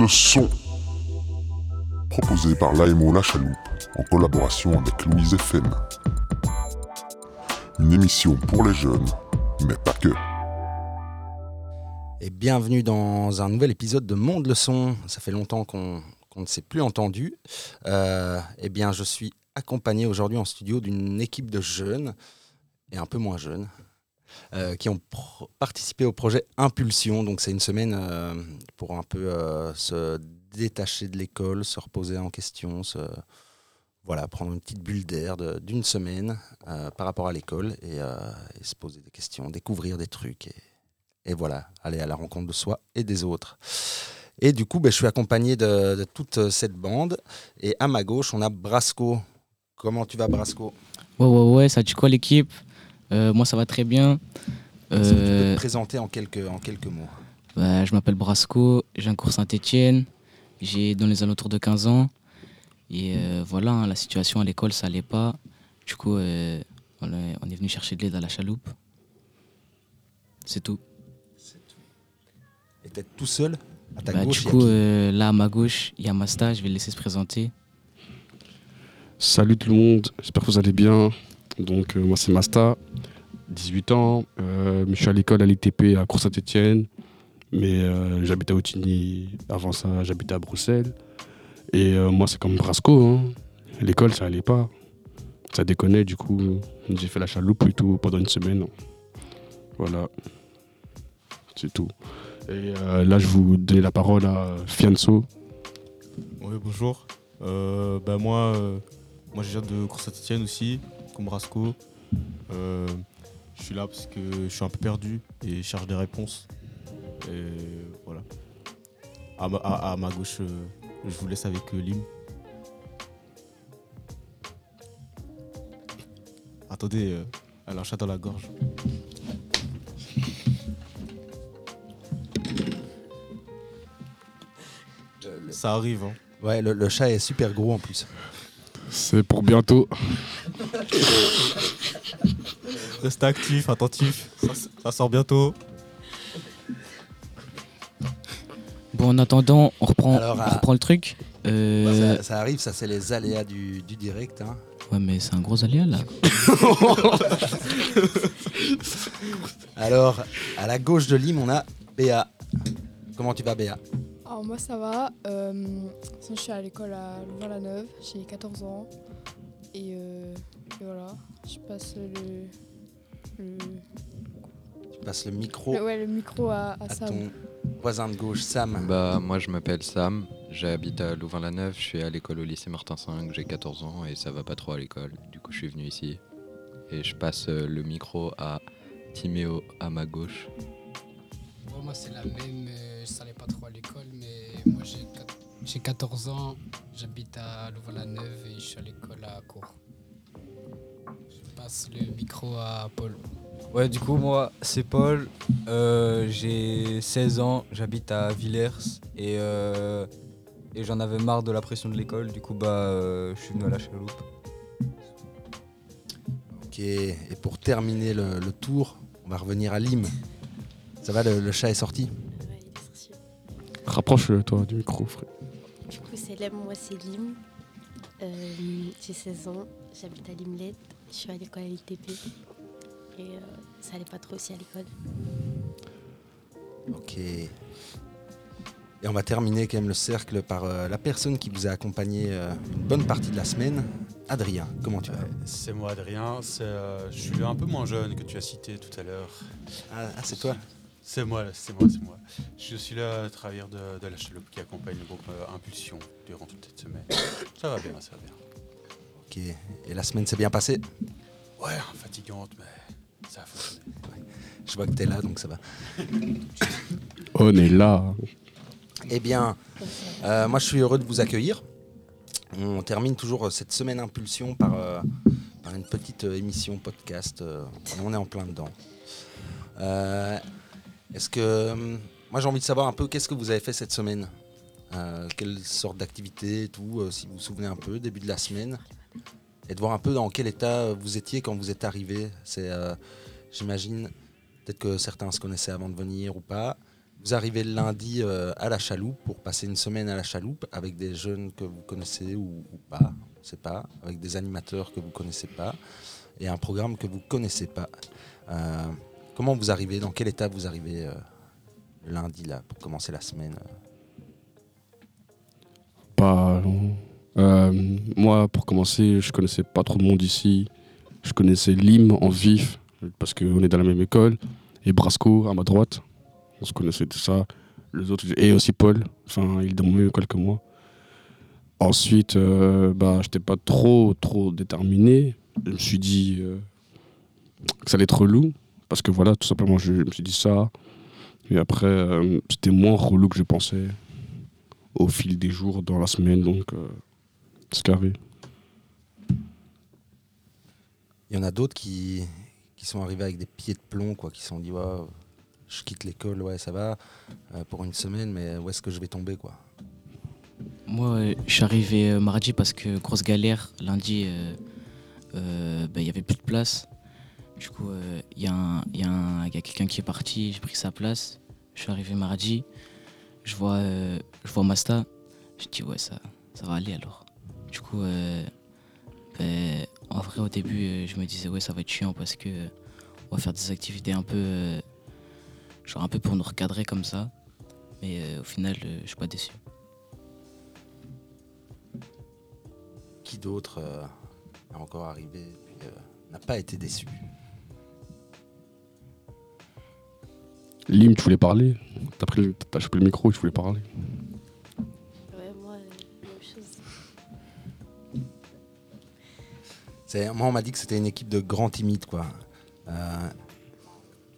le son. Proposé par l'AMO La Chaloupe en collaboration avec Louise FM. Une émission pour les jeunes, mais pas que. Et bienvenue dans un nouvel épisode de Monde le son. Ça fait longtemps qu'on ne s'est plus entendu. Euh, eh bien, je suis accompagné aujourd'hui en studio d'une équipe de jeunes et un peu moins jeunes. Euh, qui ont participé au projet Impulsion. Donc c'est une semaine euh, pour un peu euh, se détacher de l'école, se reposer en question, se, voilà, prendre une petite bulle d'air d'une semaine par rapport à l'école et, se poser des questions, découvrir des trucs et, voilà, aller à la rencontre de soi et des autres. Et du coup, ben, je suis accompagné de, toute cette bande. Et à ma gauche, on a Brasco. Comment tu vas, Brasco? Ouais, ouais, ouais, ça dit quoi l'équipe? Moi, ça va très bien. Est-ce que tu peux te euh, présenter en quelques, en quelques mots bah, Je m'appelle Brasco, j'ai un cours Saint-Etienne, j'ai dans les alentours de 15 ans. Et euh, voilà, hein, la situation à l'école, ça allait pas. Du coup, on, est, venu chercher de l'aide à la chaloupe. C'est tout. Et t'es tout seul? À ta bah, gauche Du coup, là à ma gauche, il y a Masta, je vais le laisser se présenter. Salut tout le monde, j'espère que vous allez bien. Donc, euh, moi, c'est Masta, 18 ans. Euh, je suis à l'école à l'ITP à Cour Saint-Etienne. Mais euh, j'habite à Outigny. Avant ça, j'habitais à Bruxelles. Et moi, c'est comme Brasco. Hein. L'école, ça allait pas. Ça déconnait, du coup. J'ai fait la chaloupe plutôt pendant une semaine. Voilà. C'est tout. Et là, je vous donne la parole à Fianso. Oui, bonjour. bah, moi, moi, je viens de Cour Saint-Etienne aussi. Brasco. Euh, je suis là parce que je suis un peu perdu et je cherche des réponses. Et voilà. À ma, gauche, euh, je vous laisse avec euh, Lim. Attendez, elle a un chat dans la gorge. Ça arrive, hein. Ouais, le, chat est super gros en plus. C'est pour bientôt. Restez actif, attentif. Ça, sort bientôt. Bon, en attendant, on reprend, reprend le truc. Euh, ça, arrive, ça c'est les aléas du, direct. Hein. Ouais, mais c'est un gros aléa là. Alors, à la gauche de Lim, on a Béa. Comment tu vas, Béa? Alors moi ça va, euh, je suis à l'école à Louvain-la-Neuve, j'ai 14 ans euh, et, voilà, je passe le, Tu passes le micro, ouais, le micro à, Sam. ton voisin de gauche, Sam. Bah moi je m'appelle Sam, j'habite à Louvain-la-Neuve, je suis à l'école au lycée Martin V, j'ai 14 ans et ça va pas trop à l'école, du coup je suis venu ici. Et je passe euh, le micro à Timéo à ma gauche. moi c'est la même, je n'allais pas trop à l'école moi j'ai 14 ans, j'habite à Louvain-la-Neuve et je suis à l'école à Cour. Passe le micro à Paul. Ouais, du coup, moi, c'est Paul. Euh, j'ai 16 ans, j'habite à Villers et, euh, et j'en avais marre de la pression de l'école. Du coup, bah, euh, je suis venu à la chaloupe. Ok, et pour terminer le, tour, on va revenir à Lim. Ça va, le chat est sorti? Rapproche-toi du micro, frère. Du coup, c'est Lem, moi c'est Lim. Euh, j'ai 16 ans, j'habite à Limlet, je suis à l'école à l'ITP. Et euh, ça allait pas trop aussi à l'école. Ok. Et on va terminer quand même le cercle par euh, la personne qui vous a accompagné une bonne partie de la semaine. Adrien, comment tu vas? C'est moi Adrien, je suis un peu moins jeune que tu as cité tout à l'heure. Ah, ah c'est toi? C'est moi, c'est moi, c'est moi. Je suis là à travers de, la chaloupe qui accompagne le groupe euh, Impulsion durant toute cette semaine. Ça va bien, ça va bien. Ok, et la semaine s'est bien passée? Ouais, fatigante, mais ça a fonctionné. Je vois que tu es là, donc ça va. On est là. Eh bien, euh, moi je suis heureux de vous accueillir. On termine toujours cette semaine Impulsion par, euh, une petite émission podcast. on est en plein dedans. Est-ce que. Euh, moi, j'ai envie de savoir un peu qu'est-ce que vous avez fait cette semaine? Euh, Quelle sorte d'activité, tout, euh, si vous vous souvenez un peu, début de la semaine? Et de voir un peu dans quel état vous étiez quand vous êtes arrivé. C'est, j'imagine, peut-être que certains se connaissaient avant de venir ou pas. Vous arrivez le lundi euh, à la chaloupe pour passer une semaine à la chaloupe avec des jeunes que vous connaissez ou, pas, on sait pas, avec des animateurs que vous connaissez pas et un programme que vous connaissez pas. Euh, comment vous arrivez Dans quelle étape vous arrivez euh, lundi là pour commencer la semaine? Euh Pas long. Euh, moi, pour commencer, je connaissais pas trop de monde ici. Je connaissais Lim en vif, parce qu'on est dans la même école. Et Brasco, à ma droite. On se connaissait tout ça. Les autres, et aussi Paul. Enfin, il est dans la même école. Ensuite, euh, bah, j'étais pas trop, trop déterminé. Je me suis dit euh, que ça allait être relou. Parce que voilà, tout simplement, je, me suis dit ça. Et après, euh, c'était moins relou que je pensais au fil des jours, dans la semaine. Donc, c'est carré. Il y en a d'autres qui, qui sont arrivés avec des pieds de plomb, quoi, qui se sont dit ouais, je quitte l'école, ouais, ça va, euh, pour une semaine, mais où est-ce que je vais tomber, quoi? Moi, euh, je suis arrivé euh, mardi parce que grosse galère. Lundi, euh, euh, ben, il y avait plus de place. Du coup, euh, il y a, un- y a un- il y a quelqu'un qui est parti, j'ai pris sa place. Je suis arrivé mardi. Je vois, euh, je vois Masta. Je dis, ouais, ça, ça va aller alors. Du coup, euh, ben, en vrai, au début, euh, je me disais, ouais, ça va être chiant parce que euh, on va faire des activités un peu, euh, genre un peu pour nous recadrer comme ça. Mais euh, au final, euh, je suis pas déçu. Qui d'autre euh, est encore arrivé euh, n'a pas été déçu? Lim, tu voulais parler? T'as pris le- t'as chopé le micro, tu voulais parler? Moi, on m'a dit que c'était une équipe de grands timides, quoi. Euh,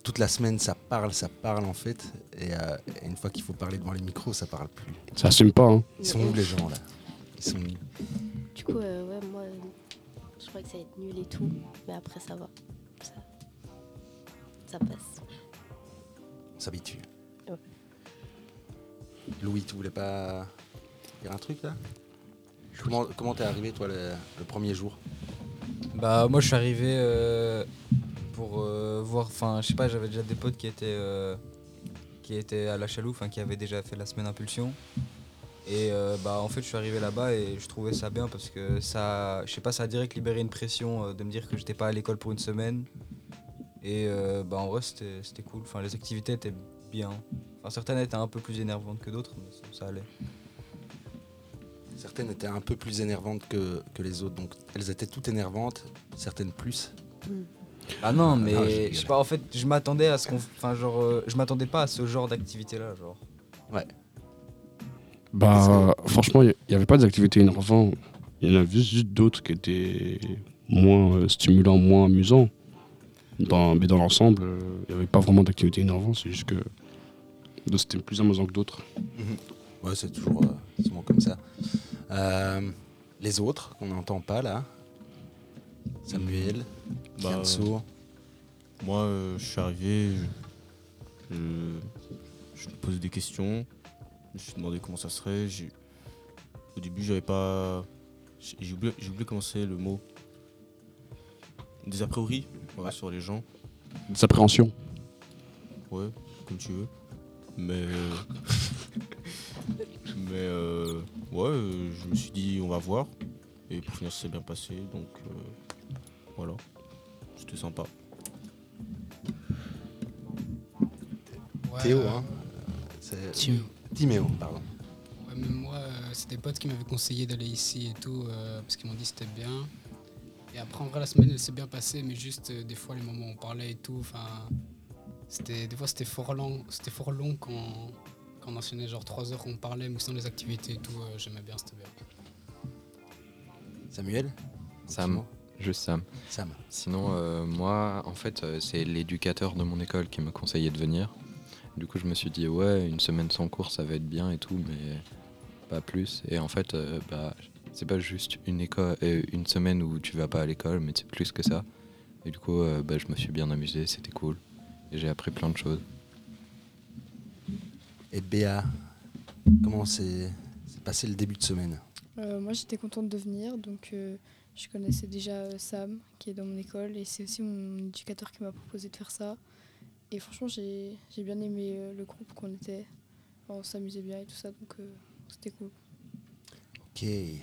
toute la semaine, ça parle, ça parle, en fait. Et, euh, et une fois qu'il faut parler devant les micros, ça parle plus. Ça assume pas, hein. Ils sont où, les gens, là? Ils sont où? Du coup, euh, ouais, moi, je crois que ça va être nul et tout, mais après, ça va. Ça, ça passe. On s'habitue. Ouais. Louis, tu voulais pas dire un truc, là? Comment comment t'es arrivé, toi, le, le premier jour? Bah moi je suis arrivé euh, pour euh, voir, enfin je sais pas, j'avais déjà des potes qui étaient euh, à la chaloupe, qui avaient déjà fait la semaine impulsion. Et bah en fait je suis arrivé là-bas et je trouvais ça bien parce que ça, je pas, ça a direct libéré une pression de me dire que j'étais pas à l'école pour une semaine. Et bah en vrai c'était cool, enfin les activités étaient bien. Certaines étaient un peu plus énervantes que d'autres, mais ça allait. Certaines étaient un peu plus énervantes que, que les autres, donc elles étaient toutes énervantes, certaines plus. Ah non, Ah, mais je sais pas, en fait, je m'attendais à ce qu'on. Enfin, genre, euh, je m'attendais pas à ce genre d'activité-là, genre. Ouais. Bah, franchement, il n'y avait pas d'activités énervantes. Il y en a juste, juste d'autres qui étaient moins euh, stimulants, moins amusants. Dans, mais dans l'ensemble, euh, il n'y avait pas vraiment d'activités énervantes. C'est juste que c'était plus amusant que d'autres. Ouais, c'est toujours euh, souvent comme ça. Euh, les autres, qu'on n'entend pas là Samuel, Bah, Kianso. Moi, euh, je suis arrivé, je, je, je me posais des questions, je me suis demandé comment ça serait. j'ai- Au début, j'avais pas. J'ai j'ai oublié, j'ai oublié comment c'est le mot. Des a priori ouais, sur les gens. Des appréhensions. Ouais, comme tu veux. Mais. euh, mais euh, ouais, euh, je me suis dit, on va voir. Et pour finir, ça s'est bien passé. Donc euh, voilà. C'était sympa. Ouais, Théo, euh, hein c'est- Tim. Timéo, pardon. Ouais, même moi, euh, c'est des potes qui m'avaient conseillé d'aller ici et tout, euh, parce qu'ils m'ont dit que c'était bien. Et après, en vrai, la semaine, elle s'est bien passée, mais juste euh, des fois, les moments où on parlait et tout, enfin, c'était des fois, c'était fort long, c'était fort long quand, quand on enchaînait genre 3 heures, on parlait, mais sinon les activités et tout, euh, j'aimais bien, c'était bien. Samuel Sam, juste Sam. Sam. Sinon, euh, moi, en fait, euh, c'est l'éducateur de mon école qui m'a conseillé de venir. Du coup, je me suis dit, ouais, une semaine sans cours, ça va être bien et tout, mais pas plus. Et en fait, euh, bah, c'est pas juste une, école, euh, une semaine où tu vas pas à l'école, mais c'est plus que ça. Et du coup, euh, bah, je me suis bien amusé, c'était cool. Et j'ai appris plein de choses. Et Béa, comment s'est passé le début de semaine? Euh, moi, j'étais contente de venir, donc euh, je connaissais déjà euh, Sam, qui est dans mon école, et c'est aussi mon éducateur qui m'a proposé de faire ça. et franchement, j'ai bien aimé le groupe qu'on était. On s'amusait bien et tout ça, donc euh, c'était cool. Ok. Et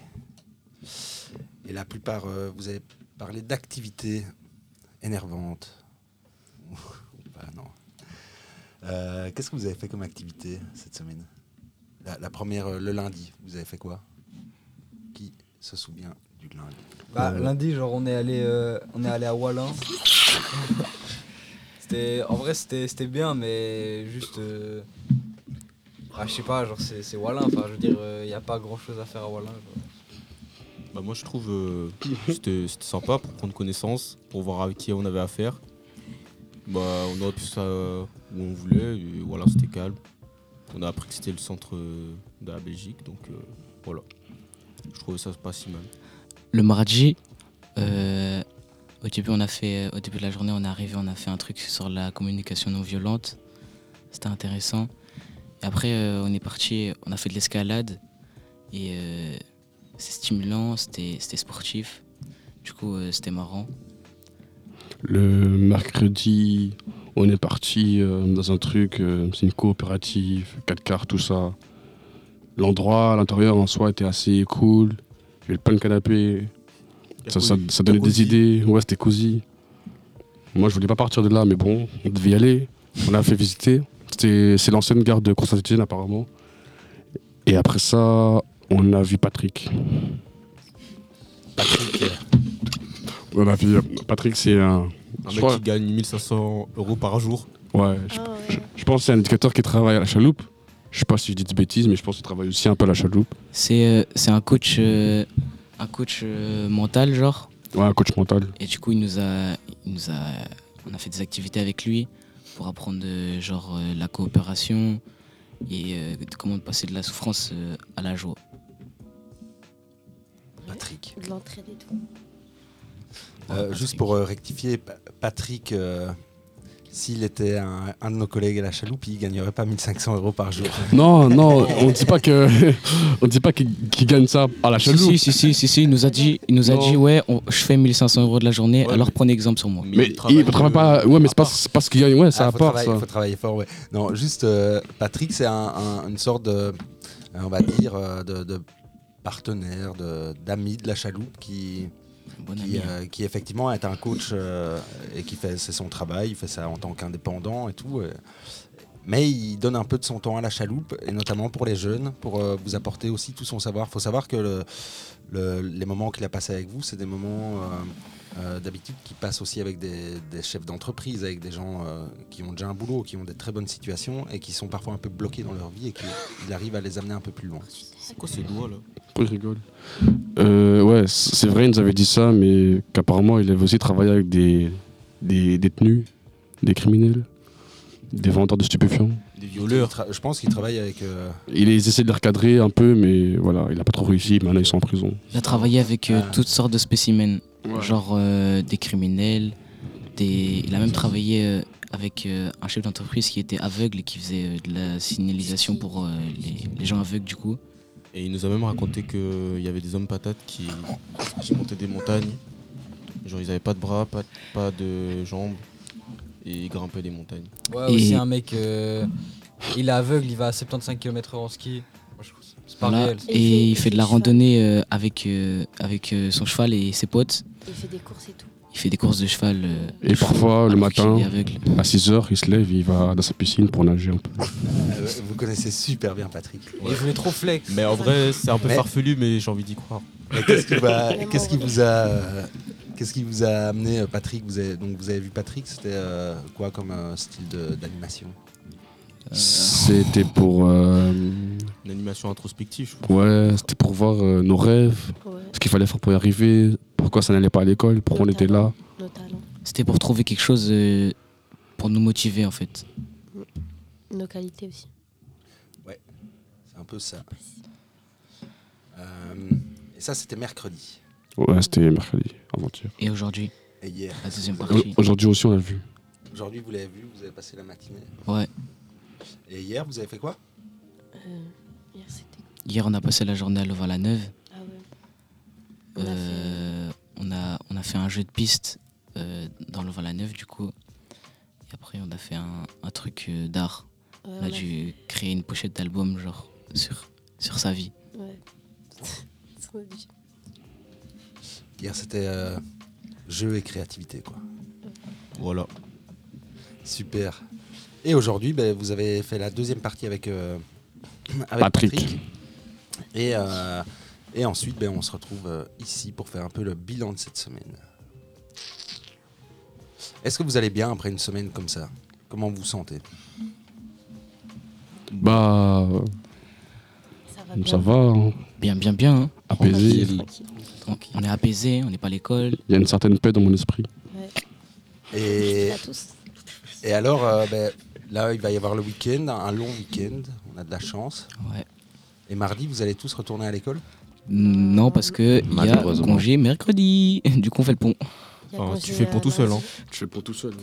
la plupart, vous avez parlé d'activités énervantes. Ou pas, non. Euh, Qu'est-ce que vous avez fait comme activité cette semaine? La, la première, euh, le lundi, vous avez fait quoi? Qui se souvient du lundi? Bah, Euh, lundi, genre, on est allé, euh, on est allé à Wallin. c'était, en vrai, c'était, c'était bien, mais juste. euh, ah, je sais pas, genre, c'est, Wallin. Enfin, je veux dire, il n'y a pas grand chose à faire à Wallin. genre. Bah moi je trouve euh, c'était c'était sympa pour prendre connaissance, pour voir avec qui on avait affaire. Bah on aurait pu ça euh, où on voulait et voilà c'était calme. On a appris que c'était le centre euh, de la Belgique donc euh, voilà. Je trouvais ça pas si mal. Le mardi, euh, au début on a fait, au début de la journée on est arrivé, on a fait un truc sur la communication non violente. C'était intéressant. Et après euh, on est parti, on a fait de l'escalade et euh, c'est stimulant, c'était c'était sportif. Du coup euh, c'était marrant. Le mercredi, on est parti euh, dans un truc, euh, c'est une coopérative, 4 quarts, tout ça. L'endroit l'intérieur en soi était assez cool. Il y avait plein de canapés. Ça, ça, ça donnait des idées. Ouais, c'était cosy. Moi, je voulais pas partir de là, mais bon, on devait y aller. On a fait visiter. C'était- C'est l'ancienne gare de Constantine, apparemment. Et après ça, on a vu Patrick. Patrick, euh, On a vu Patrick, c'est un. Un je mec crois- qui gagne 1500 euros par jour. Ouais, je, Ah je- ouais. je pense que c'est un indicateur qui travaille à la chaloupe. Je sais pas si je dis des bêtises, mais je pense qu'il travaille aussi un peu à la chaloupe. C'est euh, c'est un coach, euh, un coach euh, mental genre. Ouais, un coach mental. Et du coup, il nous a, il nous a, on a fait des activités avec lui pour apprendre genre euh, la coopération et euh, de comment passer de la souffrance euh, à la joie. Patrick. De l'entraide et tout. Euh, juste pour euh, rectifier, Pa- Patrick, euh, s'il était un, un de nos collègues à la chaloupe, il gagnerait pas 1500 euros par jour. Non, non, on dit pas que, on dit pas qu'il qu'il gagne ça à la Si, chaloupe. si, si, si, si, si, il nous a dit, il nous a dit ouais, on- je fais 1500 euros de la journée, Ouais, alors mais- prenez exemple sur moi. Mais il il travaille, pas. Ouais, mais c'est pas, c'est pas ce qu'il gagne. Ouais, c'est Ah, à faut part travailler, ça. faut travailler fort, ouais. Non, juste, euh, Patrick, c'est un- un- une sorte de, euh, on va dire, euh, de, de partenaire, de- d'ami de la chaloupe qui, Bon qui, ami. hein. euh, qui effectivement est un coach euh, et qui fait c'est son travail, il fait ça en tant qu'indépendant et tout. euh. mais il donne un peu de son temps à la chaloupe et notamment pour les jeunes, pour vous apporter aussi tout son savoir. Il faut savoir que le- le- les moments qu'il a passés avec vous, c'est des moments euh, d'habitude qui passent aussi avec des, des chefs d'entreprise, avec des gens euh, qui ont déjà un boulot, qui ont des très bonnes situations et qui sont parfois un peu bloqués dans leur vie et qu'il arrive à les amener un peu plus loin. C'est quoi ces doigts là? Pourquoi il rigole? Euh, Ouais, c'est vrai, il nous avait dit ça, mais qu'apparemment, il avait aussi travaillé avec des, des détenus, des criminels, des vendeurs de stupéfiants. Des violeurs. Je pense qu'il travaille avec. euh, Il essaie de les recadrer un peu, mais voilà, il a pas trop réussi. Maintenant, ils sont en prison. Il a travaillé avec euh, Ah. toutes sortes de spécimens, genre euh, des criminels, des... il a même travaillé euh, avec euh, un chef d'entreprise qui était aveugle et qui faisait euh, de la signalisation pour euh, les, les gens aveugles du coup. Et il nous a même raconté qu'il y avait des hommes patates qui, qui montaient des montagnes. Genre ils avaient pas de bras, pas, pas de jambes. Et ils grimpaient des montagnes. Ouais, Et- aussi un mec, euh, il est aveugle, il va à 75 km/h en ski. Voilà. réel. Et il Et fait- il il fait fait de la randonnée euh, avec, euh, avec euh, son cheval et ses potes. Il fait des courses et tout. Il fait des courses de cheval. euh, Et parfois, le matin, à 6h, il se lève, il va dans sa piscine pour nager un peu. euh, vous connaissez super bien Patrick. Il voulait trop flex. Mais en vrai, c'est un peu Mais- farfelu, mais j'ai envie d'y croire. Mais qu'est-ce qui, va- qui vous a, qu'est-ce qui vous a amené, Patrick? Vous avez, Donc vous avez vu Patrick, c'était euh, quoi comme euh, style de- d'animation? C'était pour. euh, Une animation introspective, je ouais, c'était pour voir euh, nos rêves, Ouais. ce qu'il fallait faire pour y arriver, pourquoi ça n'allait pas à l'école, pourquoi on était là. Nos talents, C'était pour trouver quelque chose euh, pour nous motiver en fait. nos qualités aussi. C'est un peu ça. Euh, et ça, c'était mercredi. Ouais, c'était mercredi, avant-hier. Et aujourd'hui, Et hier. la deuxième Au- partie. Aujourd'hui aussi, on l'a vu. Aujourd'hui, vous l'avez vu, vous avez passé la matinée. Ouais. Et hier, vous avez fait quoi? Euh, hier, c'était. Hier, on a passé la journée à Louvain-la-Neuve. Ah ouais. On a fait- Euh, on, a, on a fait un jeu de piste euh, dans Louvain-la-Neuve, du coup. Et après, on a fait un, un truc euh, d'art. Ouais, On a on a dû créer une pochette d'album, genre, sur, sur sa vie. Ouais. Hier, c'était euh, jeu et créativité, quoi. Voilà. Super. Et aujourd'hui, ben, vous avez fait la deuxième partie avec, euh, avec Patrick. Et, euh, et ensuite, ben, on se retrouve euh, ici pour faire un peu le bilan de cette semaine. Est-ce que vous allez bien après une semaine comme ça? Comment vous vous sentez? Bah, Ça va bien. ça va, hein. Bien, bien, bien. hein. apaisé. Tranquille, on est apaisé, on n'est pas à l'école. Il y a une certaine paix dans mon esprit. Ouais. Et, À tous. et alors, euh, ben, là, il va y avoir le week-end, un long week-end. On a de la chance. Ouais. Et mardi, vous allez tous retourner à l'école? Non, parce que il y a congé mercredi. Du coup, on fait le pont. Enfin, tu fais le pont tout seul, hein. Tu fais pour tout seul.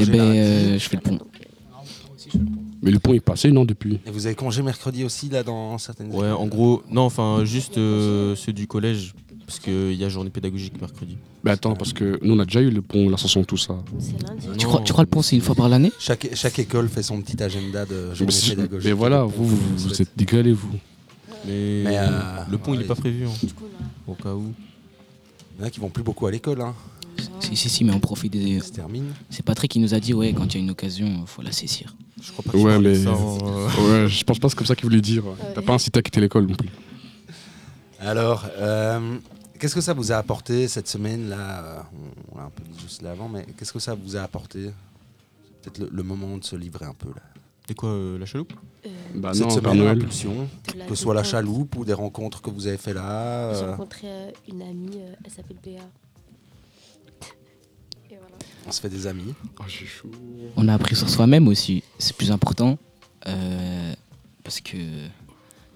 Eh ben, euh, je fais le pont. Moi aussi, je fais le pont. Mais le pont est passé, non, depuis? Et vous avez congé mercredi aussi, là, dans certaines Ouais, en gros, non, enfin, juste euh, ceux du collège, parce qu'il y a journée pédagogique mercredi. Mais attends, parce que nous, on a déjà eu le pont, l'ascension, tout ça. C'est lundi. Tu crois, tu crois le pont, c'est une fois par l'année? Chaque, chaque école fait son petit agenda de Mais, journée c'est- pédagogique. mais voilà, vous, vous, vous êtes dégalés, vous. Mais, Mais, euh, le pont, il ouais. est pas prévu, hein, Du coup, là. au cas où. Il y en a qui vont plus beaucoup à l'école. Hein. Si, si, si, mais on profite des. Ça se termine. C'est Patrick qui nous a dit, ouais, quand il y a une occasion, faut la saisir. Je crois pas que Ouais, mais- ça, hein, euh. Ouais, je pense pas que c'est comme ça qu'il voulait dire. T'as Ouais. pas incité à quitter l'école non plus. Alors, euh, qu'est-ce que ça vous a apporté cette semaine là euh, On, l'a un peu dit juste là avant, mais qu'est-ce que ça vous a apporté? Peut-être le, le moment de se livrer un peu là. C'est quoi, euh, la chaloupe? Euh, Bah cette non, semaine, Noël. impulsion, que ce soit la chaloupe ou des rencontres que vous avez fait là. J'ai euh, rencontré euh, une amie, euh, elle s'appelle Béa. Et voilà. on se fait des amis. Oh, j'ai chaud. On a appris sur soi-même aussi, c'est plus important. euh, parce que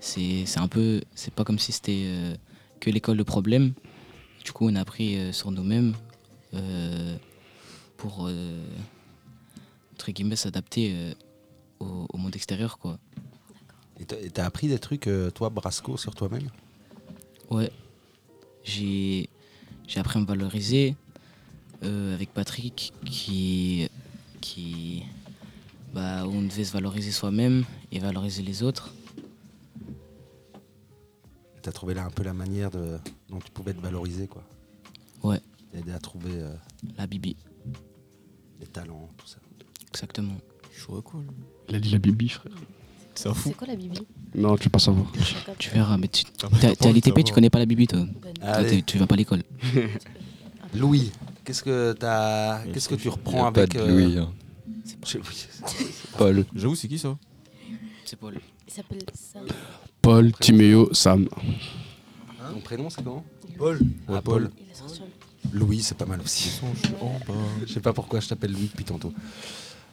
c'est c'est un peu. C'est pas comme si c'était euh, que l'école le problème. Du coup, on a appris euh, sur nous-mêmes euh, pour, euh, entre guillemets, s'adapter au, au monde extérieur, quoi. Et t'as- appris des trucs, toi, Brasco, sur toi-même? Ouais. J'ai j'ai appris à me valoriser euh, avec Patrick qui qui bah, on devait se valoriser soi-même et valoriser les autres. T'as trouvé là un peu la manière de, dont tu pouvais te valoriser, quoi. Ouais. T'aider à trouver euh, La Bibi, les talents, tout ça. exactement. À quoi, lui Il a dit la bibi, frère. C'est un fou. C'est quoi la Bibi? Non, tu veux pas savoir. Tu verras, mais tu Ah, t'es t'as t'es à l'ITP, tu connais pas la Bibi, toi. Bonne. Toi, Allez. t'es- tu vas pas à l'école. Louis, qu'est-ce que t'as, qu'est-ce que c'est- tu Il y reprends a pas avec de euh, Louis, hein. oui. Paul. J'avoue, c'est qui ça? C'est Paul. Il s'appelle Sam. Paul, Timéo, Sam. Ton prénom, c'est comment Paul. Ah, Ouais, Paul. Paul. Il est sorti en- Louis, c'est pas mal aussi. Je sais pas pourquoi je t'appelle Louis depuis tantôt.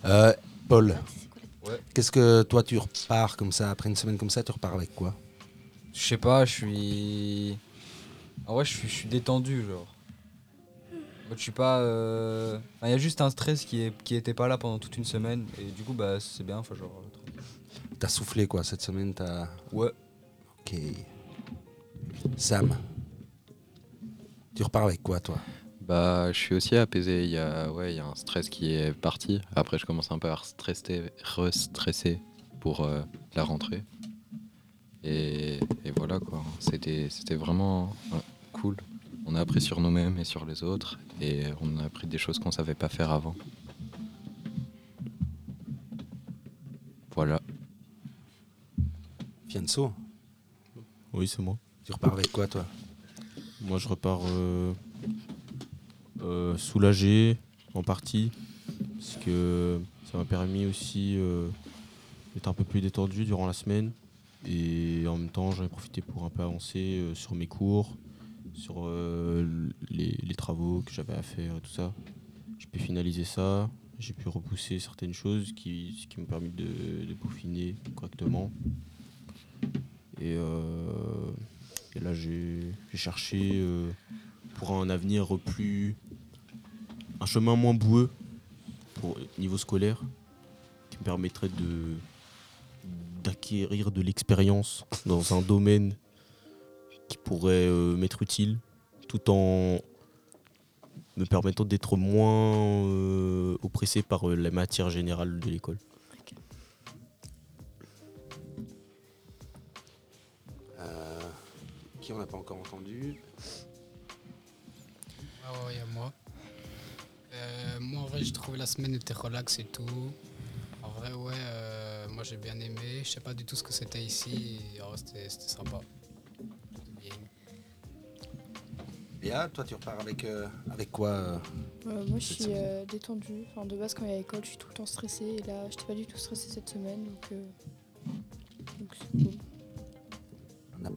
Euh, Paul, qu'est-ce que toi tu repars comme ça après une semaine comme ça Tu repars avec quoi Je sais pas, je suis. En vrai, je suis, je suis détendu, genre. Je suis pas. euh, enfin, Il y a juste un stress qui, est, qui était pas là pendant toute une semaine. Et du coup, bah, c'est bien. Enfin, genre. T'as soufflé quoi cette semaine T'as. Ouais. Ok. Sam, tu repars avec quoi toi? Bah, je suis aussi apaisé. Il y a, ouais, il y a un stress qui est parti. Après, je commence un peu à restresser, restresser pour euh, la rentrée. Et, et voilà quoi. C'était, c'était vraiment ouais, cool. On a appris sur nous-mêmes et sur les autres. Et on a appris des choses qu'on savait pas faire avant. Fianso, Oui, c'est moi. tu repars avec quoi toi? Moi, je repars euh, euh, soulagé en partie parce que ça m'a permis aussi euh, d'être un peu plus détendu durant la semaine et en même temps, j'en ai profité pour un peu avancer sur mes cours, sur les, les travaux que j'avais à faire et tout ça. J'ai pu finaliser ça, j'ai pu repousser certaines choses qui, ce qui m'ont permis de, de peaufiner correctement. Et, euh, et là, j'ai cherché euh, pour un avenir plus. un chemin moins boueux pour niveau scolaire qui me permettrait de d'acquérir de l'expérience dans un domaine qui pourrait euh, m'être utile tout en me permettant d'être moins oppressé par euh, la matière générale de l'école. Qui on n'a pas encore entendu Ah ouais, il y a moi. Euh, moi, en vrai, j'ai trouvé la semaine était relax et tout. En vrai, ouais, euh, moi j'ai bien aimé. Je sais pas du tout ce que c'était ici. oh, c'était c'était sympa. Bien. Bien, toi tu repars avec, euh, avec quoi euh Euh, moi, je suis euh, détendue. Enfin, de base, quand il y a l'école, je suis tout le temps stressée. Et là, je n'étais pas du tout stressée cette semaine. Donc, euh, donc c'est cool.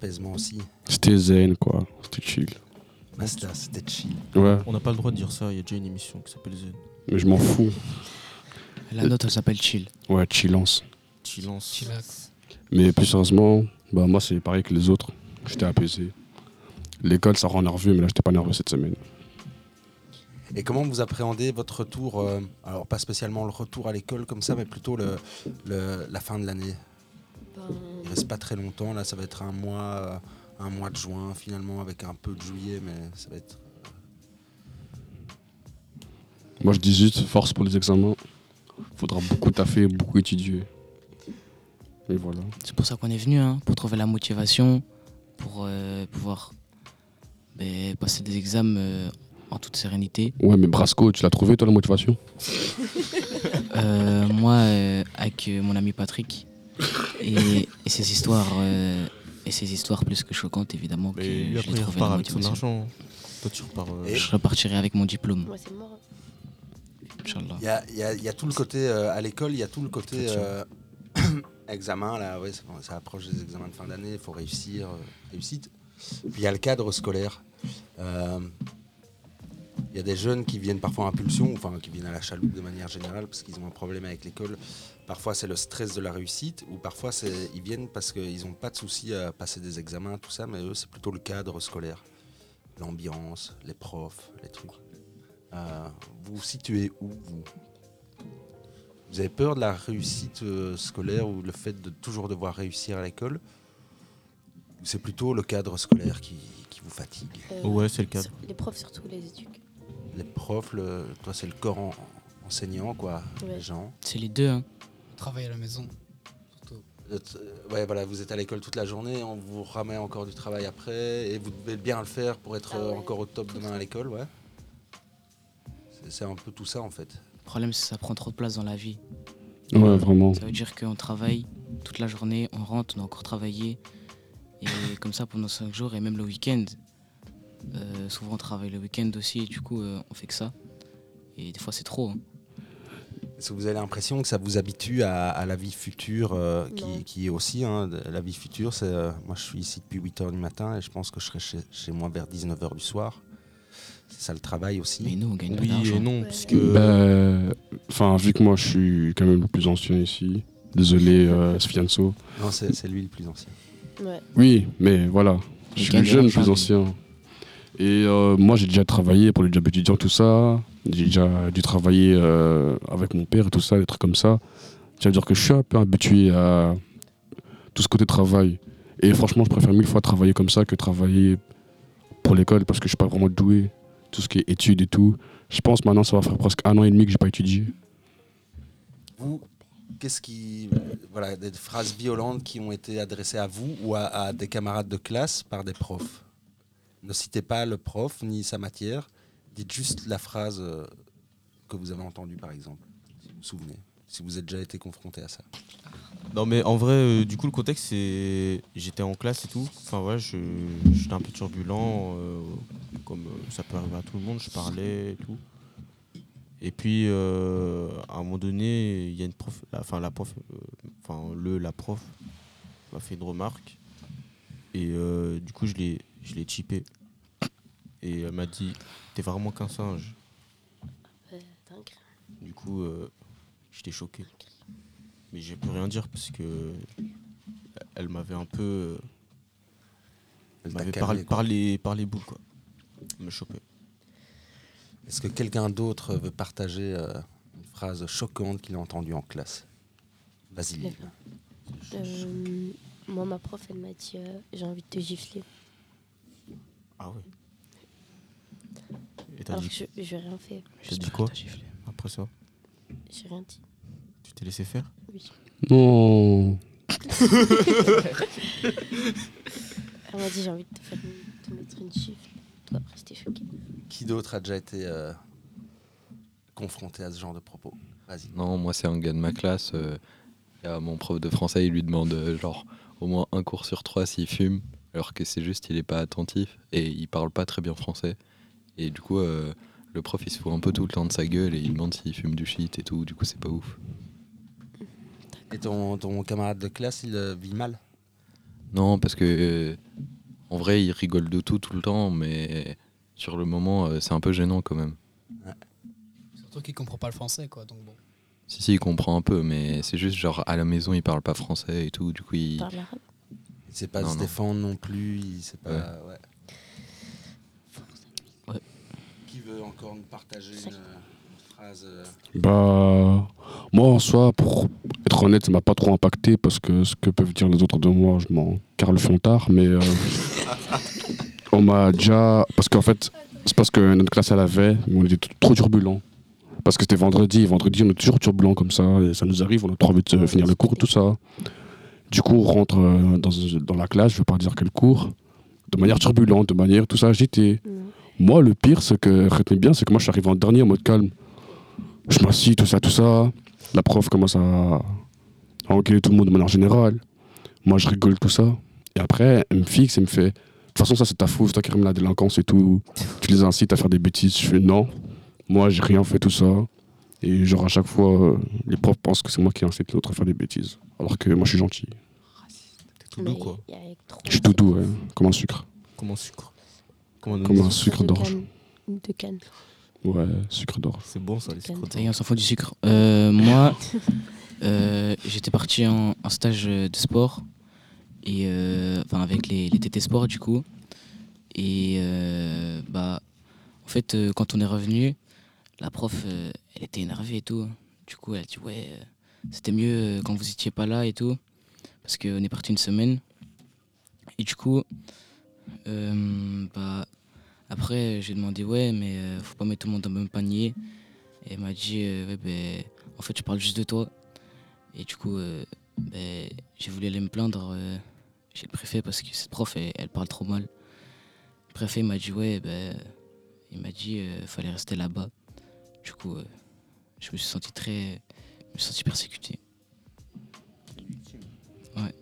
Un apaisement aussi. C'était zen, quoi. C'était chill. Basta, c'était chill. Ouais, On n'a pas le droit de dire ça, il y a déjà une émission qui s'appelle Zen. mais je m'en fous. La note, elle s'appelle Chill. Ouais, chillance. Silence. Chillax. Mais plus sérieusement, bah, moi, c'est pareil que les autres. J'étais apaisé. L'école, ça rend nerveux, mais là, j'étais pas nerveux cette semaine. Et comment vous appréhendez votre retour euh, Alors, pas spécialement le retour à l'école comme ça, mais plutôt le, le- la fin de l'année? Ben, reste pas très longtemps, là, ça va être un mois, euh, un mois de juin finalement, avec un peu de juillet, mais ça va être. Moi, je dis juste, force pour les examens. Faudra beaucoup taffer, beaucoup étudier. Et voilà. C'est pour ça qu'on est venu, hein, pour trouver la motivation, pour euh, pouvoir ben, passer des examens euh, en toute sérénité. Ouais, mais Brasco, tu l'as trouvé, toi, la motivation? Euh, moi, euh, avec euh, mon ami Patrick, et, et ses histoires, euh, et ses histoires plus que choquantes, évidemment, que Mais je après, avec son argent. Toi, tu repars. euh, Je repartirai avec mon diplôme, moi, c'est mort. Inch'Allah. Il y a, y y tout le côté euh, à l'école, il y a tout le côté euh, examen, là, ouais, ça, ça approche des examens de fin d'année, il faut réussir, euh, réussite. Puis il y a le cadre scolaire. Euh, Il y a des jeunes qui viennent parfois à impulsion, enfin qui viennent à la chaloupe de manière générale parce qu'ils ont un problème avec l'école. Parfois c'est le stress de la réussite, ou parfois ils viennent parce qu'ils n'ont pas de souci à passer des examens, tout ça, mais eux c'est plutôt le cadre scolaire. L'ambiance, les profs, les trucs. Euh, vous vous situez où vous? Vous avez peur de la réussite euh, scolaire ou le fait de toujours devoir réussir à l'école? Ou c'est plutôt le cadre scolaire qui, qui vous fatigue? Euh, Ouais, c'est le cadre. Les profs, surtout, les éduques. Les profs, le- toi c'est le corps en- enseignant, quoi, Ouais. les gens. C'est les deux. Hein. On travaille à la maison. Euh, euh, Ouais, voilà, vous êtes à l'école toute la journée, on vous remet encore du travail après, et vous devez bien le faire pour être Ah euh, ouais, encore au top tout demain ça. à l'école, ouais. C'est- C'est un peu tout ça en fait. Le problème, c'est que ça prend trop de place dans la vie. Ouais, vraiment. Ça veut dire qu'on travaille toute la journée, on rentre, on a encore travaillé. Et comme ça pendant 5 jours et même le week-end. Euh, souvent on travaille le week-end aussi, et du coup euh, on fait que ça. Et des fois c'est trop. hein. Est-ce que vous avez l'impression que ça vous habitue à, à la vie future, euh, qui, est aussi hein, la vie future c'est, euh, Moi je suis ici depuis 8h du matin et je pense que je serai chez, chez moi vers 19h du soir. C'est ça le travail aussi. Mais nous on gagne pas Oui d'argent. et non, Ouais. puisque. Ben, Enfin, vu que moi, je suis quand même le plus ancien ici. Désolé, euh, Sfianso. Non, c'est, c'est lui le plus ancien. Ouais. Oui, mais voilà. Il Je suis le jeune le plus ancien. Et euh, moi, j'ai déjà travaillé pour les jobs étudiants, tout ça. J'ai déjà dû travailler euh, avec mon père et tout ça, des trucs comme ça. Ça veut dire que je suis un peu habitué à tout ce côté travail. Et franchement, je préfère mille fois travailler comme ça que travailler pour l'école parce que je suis pas vraiment doué. Tout ce qui est études et tout. Je pense maintenant, ça va faire presque un an et demi que j'ai pas étudié. Vous, qu'est-ce qui. Voilà, des phrases violentes qui ont été adressées à vous ou à des camarades de classe par des profs? Ne citez pas le prof ni sa matière. Dites juste la phrase euh, que vous avez entendue, par exemple. Vous vous souvenez. Si vous avez déjà été confronté à ça. Non mais en vrai, euh, du coup le contexte c'est, j'étais en classe et tout. Enfin je, j'étais un peu turbulent, euh, comme ça peut arriver à tout le monde. Je parlais et tout. Et puis à un moment donné, il y a une prof, enfin la prof, enfin le la prof m'a fait une remarque et du coup je l'ai, je l'ai chippé. Et elle m'a dit, t'es vraiment qu'un singe. Dingue. Du coup, euh, j'étais choqué. Mais j'ai pu rien dire parce que elle m'avait un peu. euh, Elle m'avait parlé, parlé boules, quoi. Elle me chopait. Est-ce que quelqu'un d'autre veut partager euh, une phrase choquante qu'il a entendue en classe? Vas-y. Euh, moi, ma prof, elle m'a dit euh, J'ai envie de te gifler. Ah. Et t'as Alors dit, que je j'ai rien fait. t'as dit quoi après ça J'ai rien dit. Tu t'es laissé faire Non. Elle m'a dit j'ai envie de te, faire une- te mettre une chiffre. Toi après j'étais choquée. Qui d'autre a déjà été euh, confronté à ce genre de propos? Vas-y. Non, moi c'est un gars de ma classe. euh, y a mon prof de français, il lui demande euh, genre au moins un cours sur trois s'il fume, alors que c'est juste il est pas attentif et il parle pas très bien français. Et du coup, euh, le prof il se fout un peu tout le temps de sa gueule et il demande s'il fume du shit et tout. Du coup, c'est pas ouf. Et ton, ton camarade de classe, il euh, vit mal? Non, parce que euh, en vrai, il rigole de tout tout le temps, mais sur le moment, euh, c'est un peu gênant quand même. Surtout qu'il comprend pas le français, quoi. Donc bon. Si, si, il comprend un peu, mais c'est juste genre à la maison, il parle pas français et tout. Du coup, il. Parle arabe. Il sait pas Non, se non. défendre non plus, il sait pas... ouais. Ouais. Qui veut encore nous partager une, une phrase euh, Bah, moi en soi, pour être honnête, ça m'a pas trop impacté parce que ce que peuvent dire les autres de moi, je m'en carre le fontard, mais euh, on m'a déjà. Parce qu'en fait, c'est parce que notre classe elle avait, mais on était trop turbulent. Parce que c'était vendredi, et vendredi on est toujours turbulent comme ça, et ça nous arrive, on a trop envie de finir le cours, tout ça. Du coup, on rentre euh, dans, dans la classe, je vais pas dire quel cours, de manière turbulente, de manière tout ça agité. Moi, le pire, c'est que, retenez bien, c'est que moi je suis arrivé en dernier en mode calme. Je m'assis, tout ça, tout ça. La prof commence à, à engueuler tout le monde de manière générale. Moi, je rigole, tout ça. Et après, elle me fixe et me fait De toute façon, ça, c'est ta faute, toi qui ramène la délinquance et tout. Tu les incites à faire des bêtises. Je fais Non, moi, j'ai rien fait, tout ça. Et genre, à chaque fois, euh, les profs pensent que c'est moi qui incite l'autre à faire des bêtises. Alors que moi, je suis gentil. T'es tout doux quoi. Je suis tout doux, ouais, comme un sucre. Comme un sucre. Comme un Comme un sucre d'orge. De canne. Ouais, sucre d'orge. C'est bon ça, les sucres Ça y est, on s'en fout du sucre. Euh, moi, euh, j'étais parti en, en stage de sport, et, euh, enfin avec les, les TT Sport du coup. Et euh, bah, en fait, euh, quand on est revenu, la prof, euh, elle était énervée et tout. Du coup, elle a dit Ouais, euh, c'était mieux euh, quand vous étiez pas là et tout, parce qu'on est parti une semaine. Et du coup, bah, après, j'ai demandé Ouais, mais euh, faut pas mettre tout le monde dans le même panier. Et elle m'a dit, ouais, ben, en fait, je parle juste de toi. Et du coup, ben, j'ai voulu aller me plaindre chez le préfet parce que cette prof, elle, parle trop mal. Le préfet m'a dit, ouais, ben, il m'a dit, fallait rester là-bas. Du coup, euh, je me suis senti très. Je me suis senti persécuté. Ouais.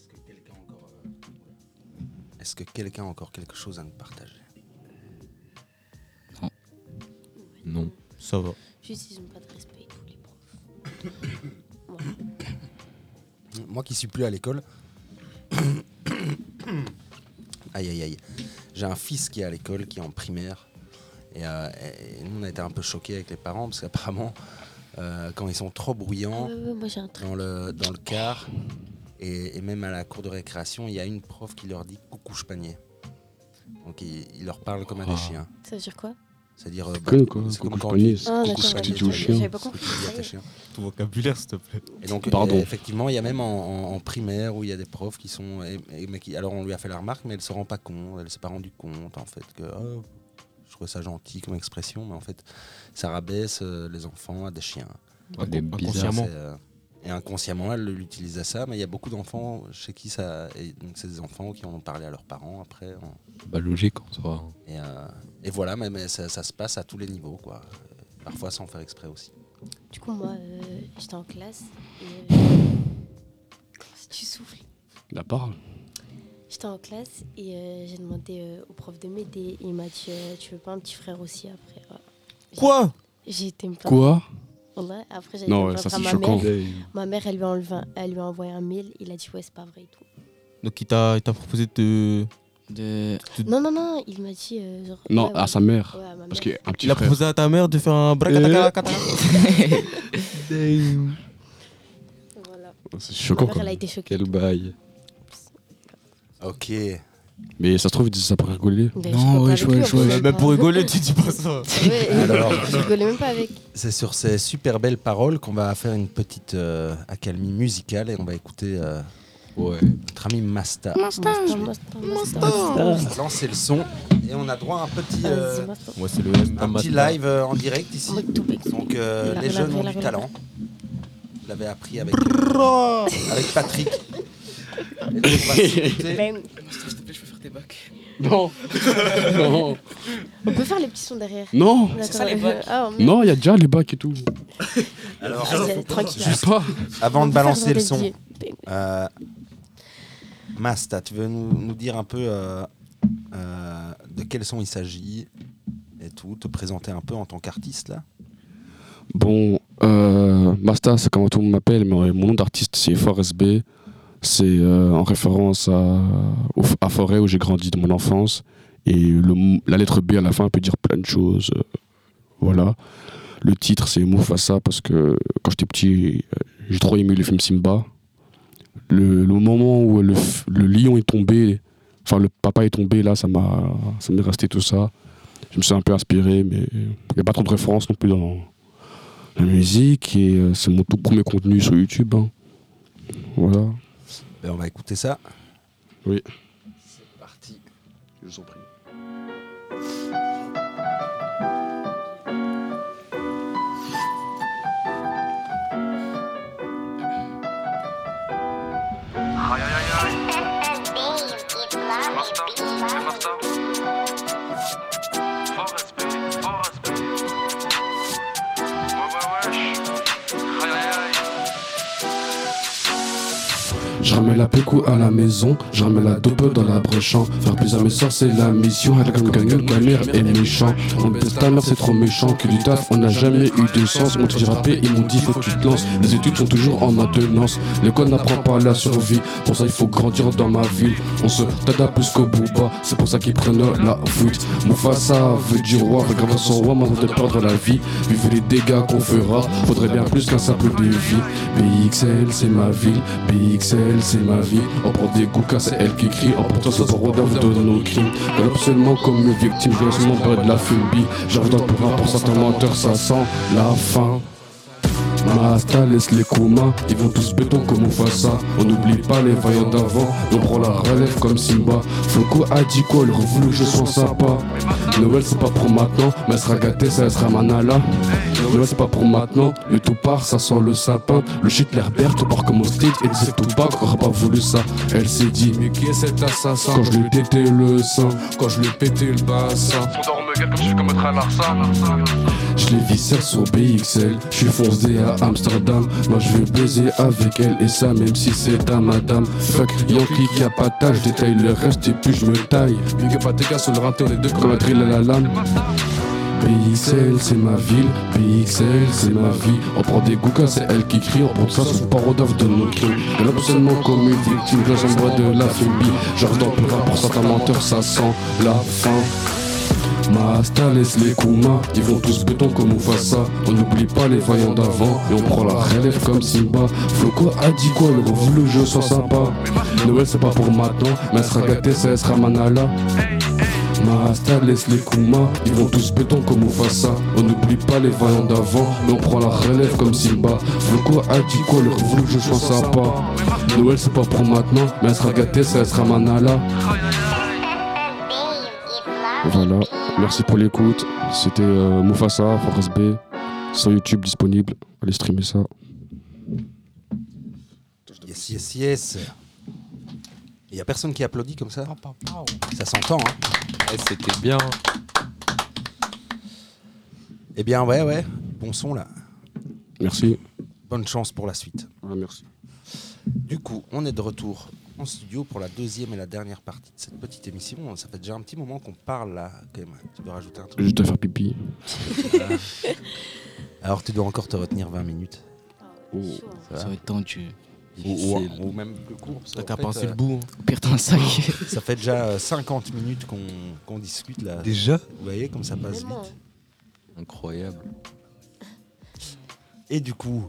Est-ce que quelqu'un a encore, euh, Est-ce que quelqu'un a encore quelque chose à nous partager? Non. Ça va. Juste, ils ont pas de respect, tous les profs. Moi qui suis plus à l'école. aïe aïe aïe. J'ai un fils qui est à l'école, qui est en primaire. Et, euh, et nous, on a été un peu choqués avec les parents parce qu'apparemment, euh, quand ils sont trop Ah bruyants moi truc. dans le, dans le car et, et même à la cour de récréation, il y a une prof qui leur dit coucou panier. Donc il, il leur parle comme à des Ah. chiens. Ça veut dire quoi? C'est-dire. euh, bah, c'est comme quand Ah, chiens. Ton vocabulaire, s'il te plaît. Et donc, Pardon. euh, effectivement, il y a même en, en- en primaire où il y a des profs qui sont. et- et- mais qui, alors, on lui a fait la remarque, mais elle se rend pas compte, elle s'est pas rendue compte, en fait, que. oh, je trouvais ça gentil comme expression, mais en fait, ça rabaisse euh, les enfants à des chiens. Ouais, des Incon- bizarres. inconsciemment. Euh, et inconsciemment, elle l'utilise à ça, mais il y a beaucoup d'enfants chez qui ça. Et donc, c'est des enfants qui en ont parlé à leurs parents après. en- Bah logique en soi. et, euh, et voilà, mais, mais ça, ça se passe à tous les niveaux, quoi. Parfois sans faire exprès aussi. Du coup, moi, euh, j'étais en classe et. euh, Si tu souffles. La parole. J'étais en classe et euh, j'ai demandé euh, au prof de m'aider. Il m'a dit euh, Tu veux pas un petit frère aussi après Quoi? J'ai été me plaindre. Quoi? Après, j'ai Non, me ouais, ça, c'est ma choquant. mère. Ma mère, elle lui, a enlevé un- elle lui a envoyé un mail. Il a dit Ouais, c'est pas vrai et tout. Donc il t'a il t'a proposé de. De... Non, non, non, il m'a dit. euh, genre, Non, ouais, à ouais. sa mère. Ouais, à ma Parce mère. qu'il y a un petit Il a frère. proposé à ta mère de faire un bracatacata. Voilà. C'est Ma choquant, mère, quoi. elle a été choquée. Quel bail. Ok. Mais ça se trouve, ça pour rigoler. Mais Non, en wesh. plus, Même je pour rigoler, tu dis pas ça. Ouais, Alors- je rigolais même pas avec. C'est sur ces super belles paroles qu'on va faire une petite euh, accalmie musicale et on va écouter euh, Ouais. Notre ami Masta. Masta, Masta, Masta. On va lancer le son et on a droit à un petit, euh, le un petit live euh, en direct ici. Donc euh, les jeunes ont du talent. Vous l'avez appris avec, euh, avec Patrick. Et donc, on va s'écouter. Non Non on peut faire les petits sons derrière. Non D'accord. ça, les bacs. Ah, merde. Non, il y a déjà les bacs et tout. Alors, Vas-y, tranquille. Je sais pas. avant de balancer le son, euh, Masta, tu veux nous, nous dire un peu euh, euh, de quel son il s'agit et tout, te présenter un peu en tant qu'artiste là? Bon, euh, Masta, c'est comment tout le monde m'appelle, mais mon nom d'artiste c'est Forest B. C'est euh, en référence à, à Forêt où j'ai grandi de mon enfance. Et la lettre B à la fin peut dire plein de choses. euh, voilà. Le titre c'est Mufasa parce que quand j'étais petit, euh, j'ai trop aimé le film Simba. Le, le moment où le, le lion est tombé, enfin le papa est tombé, là ça m'a m'est resté tout ça. Je me suis un peu inspiré, mais il n'y a pas trop de références non plus dans, la musique et c'est mon tout premier contenu sur YouTube. hein. Voilà. Ben, On va écouter ça. Oui. C'est parti. Je vous en prie. La pécou à la maison, je remets la dope dans la brèche. Faire plaisir à mes soeurs, c'est la mission. Elle comme gagnant, la mère est méchant. On baisse ta mère, c'est trop méchant. Que du taf, on n'a jamais eu de sens. Mon dit rappé, ils m'ont dit, faut que tu te lances. Les études sont toujours en maintenance. L'école n'apprend pas la survie. Pour ça, il faut grandir dans ma ville. On se tada plus qu'au booba. C'est pour ça qu'ils prennent la foot. Mufasa veut dire roi, regarde son roi, avant de perdre la vie. Vivez les dégâts qu'on fera. Faudrait bien plus qu'un simple défi. BXL, c'est ma ville. BXL, c'est ma vie. On prend des goukas, c'est elle qui crie. En portant ce rodave de nos crimes. Galope seulement comme une victime, je père de la phobie. J'arrive dans le pour certains menteurs, ça sent la fin. Masta laisse les Kuma, ils vont tous béton comme Mufasa. On n'oublie pas les vaillants d'avant, on prend la relève comme Simba. Floco a dit quoi, le voulu je sens sympa. Noël c'est pas pour maintenant, mais elle sera gâtée, ça elle sera Manala. Noël c'est pas pour maintenant, le tout part, ça sent le sapin. Le shit l'herbert, tout part comme au stage, et disait tout pas, aurait pas voulu ça. Elle s'est dit, mais qui est cet assassin? Quand je lui ai tété le sein, quand je lui ai pété le bassin. Je les viscère sur BXL, je suis foncé à Amsterdam. Moi je vais baiser avec elle et ça même si c'est ta madame. Fuck Yankee qui a pas tâche, je détaille le reste et puis je me taille. Big up à tes gars sur le rinté, on est deux drill à la lame. BXL c'est ma ville, BXL c'est ma vie. On prend des goukas, c'est elle qui crie, on prend ça sous parodave de nos crimes. Elle a seulement comme une victime, là j'envoie de la phobie. J'arrive dans le pour certains menteurs, ça sent la fin. Masta laisse les Kuma, ils vont tous béton comme Mufasa. On n'oublie pas les vaillants d'avant et on prend la relève comme Simba. Floco a dit quoi, le voulu le jeu soit sympa. Noël c'est pas pour maintenant, mais elle sera gâtée, ça sera Manala. Masta laisse les Kuma, ils vont tous béton comme Mufasa. On n'oublie pas les vaillants d'avant, mais on prend la relève comme Simba. Floco a dit quoi, le voulu le jeu soit sympa. Noël c'est pas pour maintenant, mais elle sera gâtée, ça sera Manala. Voilà, merci pour l'écoute. C'était euh, Mufasa, Forest B, sur YouTube disponible. Allez streamer ça. Yes, yes, yes. Il y a personne qui applaudit comme ça? Ça s'entend, hein C'était bien. Eh bien, ouais, ouais. Bon son là. Merci. Bonne chance pour la suite. Ah, merci. Du coup, on est de retour en studio pour la deuxième et la dernière partie de cette petite émission. Ça fait déjà un petit moment qu'on parle là, quand même. Tu dois rajouter un truc. Juste à faire pipi. Alors, tu dois encore te retenir 20 minutes. Oh. Ça va être tendu. Ou, ou- ou même plus court. parce T'as qu'à euh, le bout. Au pire, t'as un sac. Ça fait déjà euh, 50 minutes qu'on discute là. Déjà Vous voyez comme ça passe vite. Incroyable. Et du coup,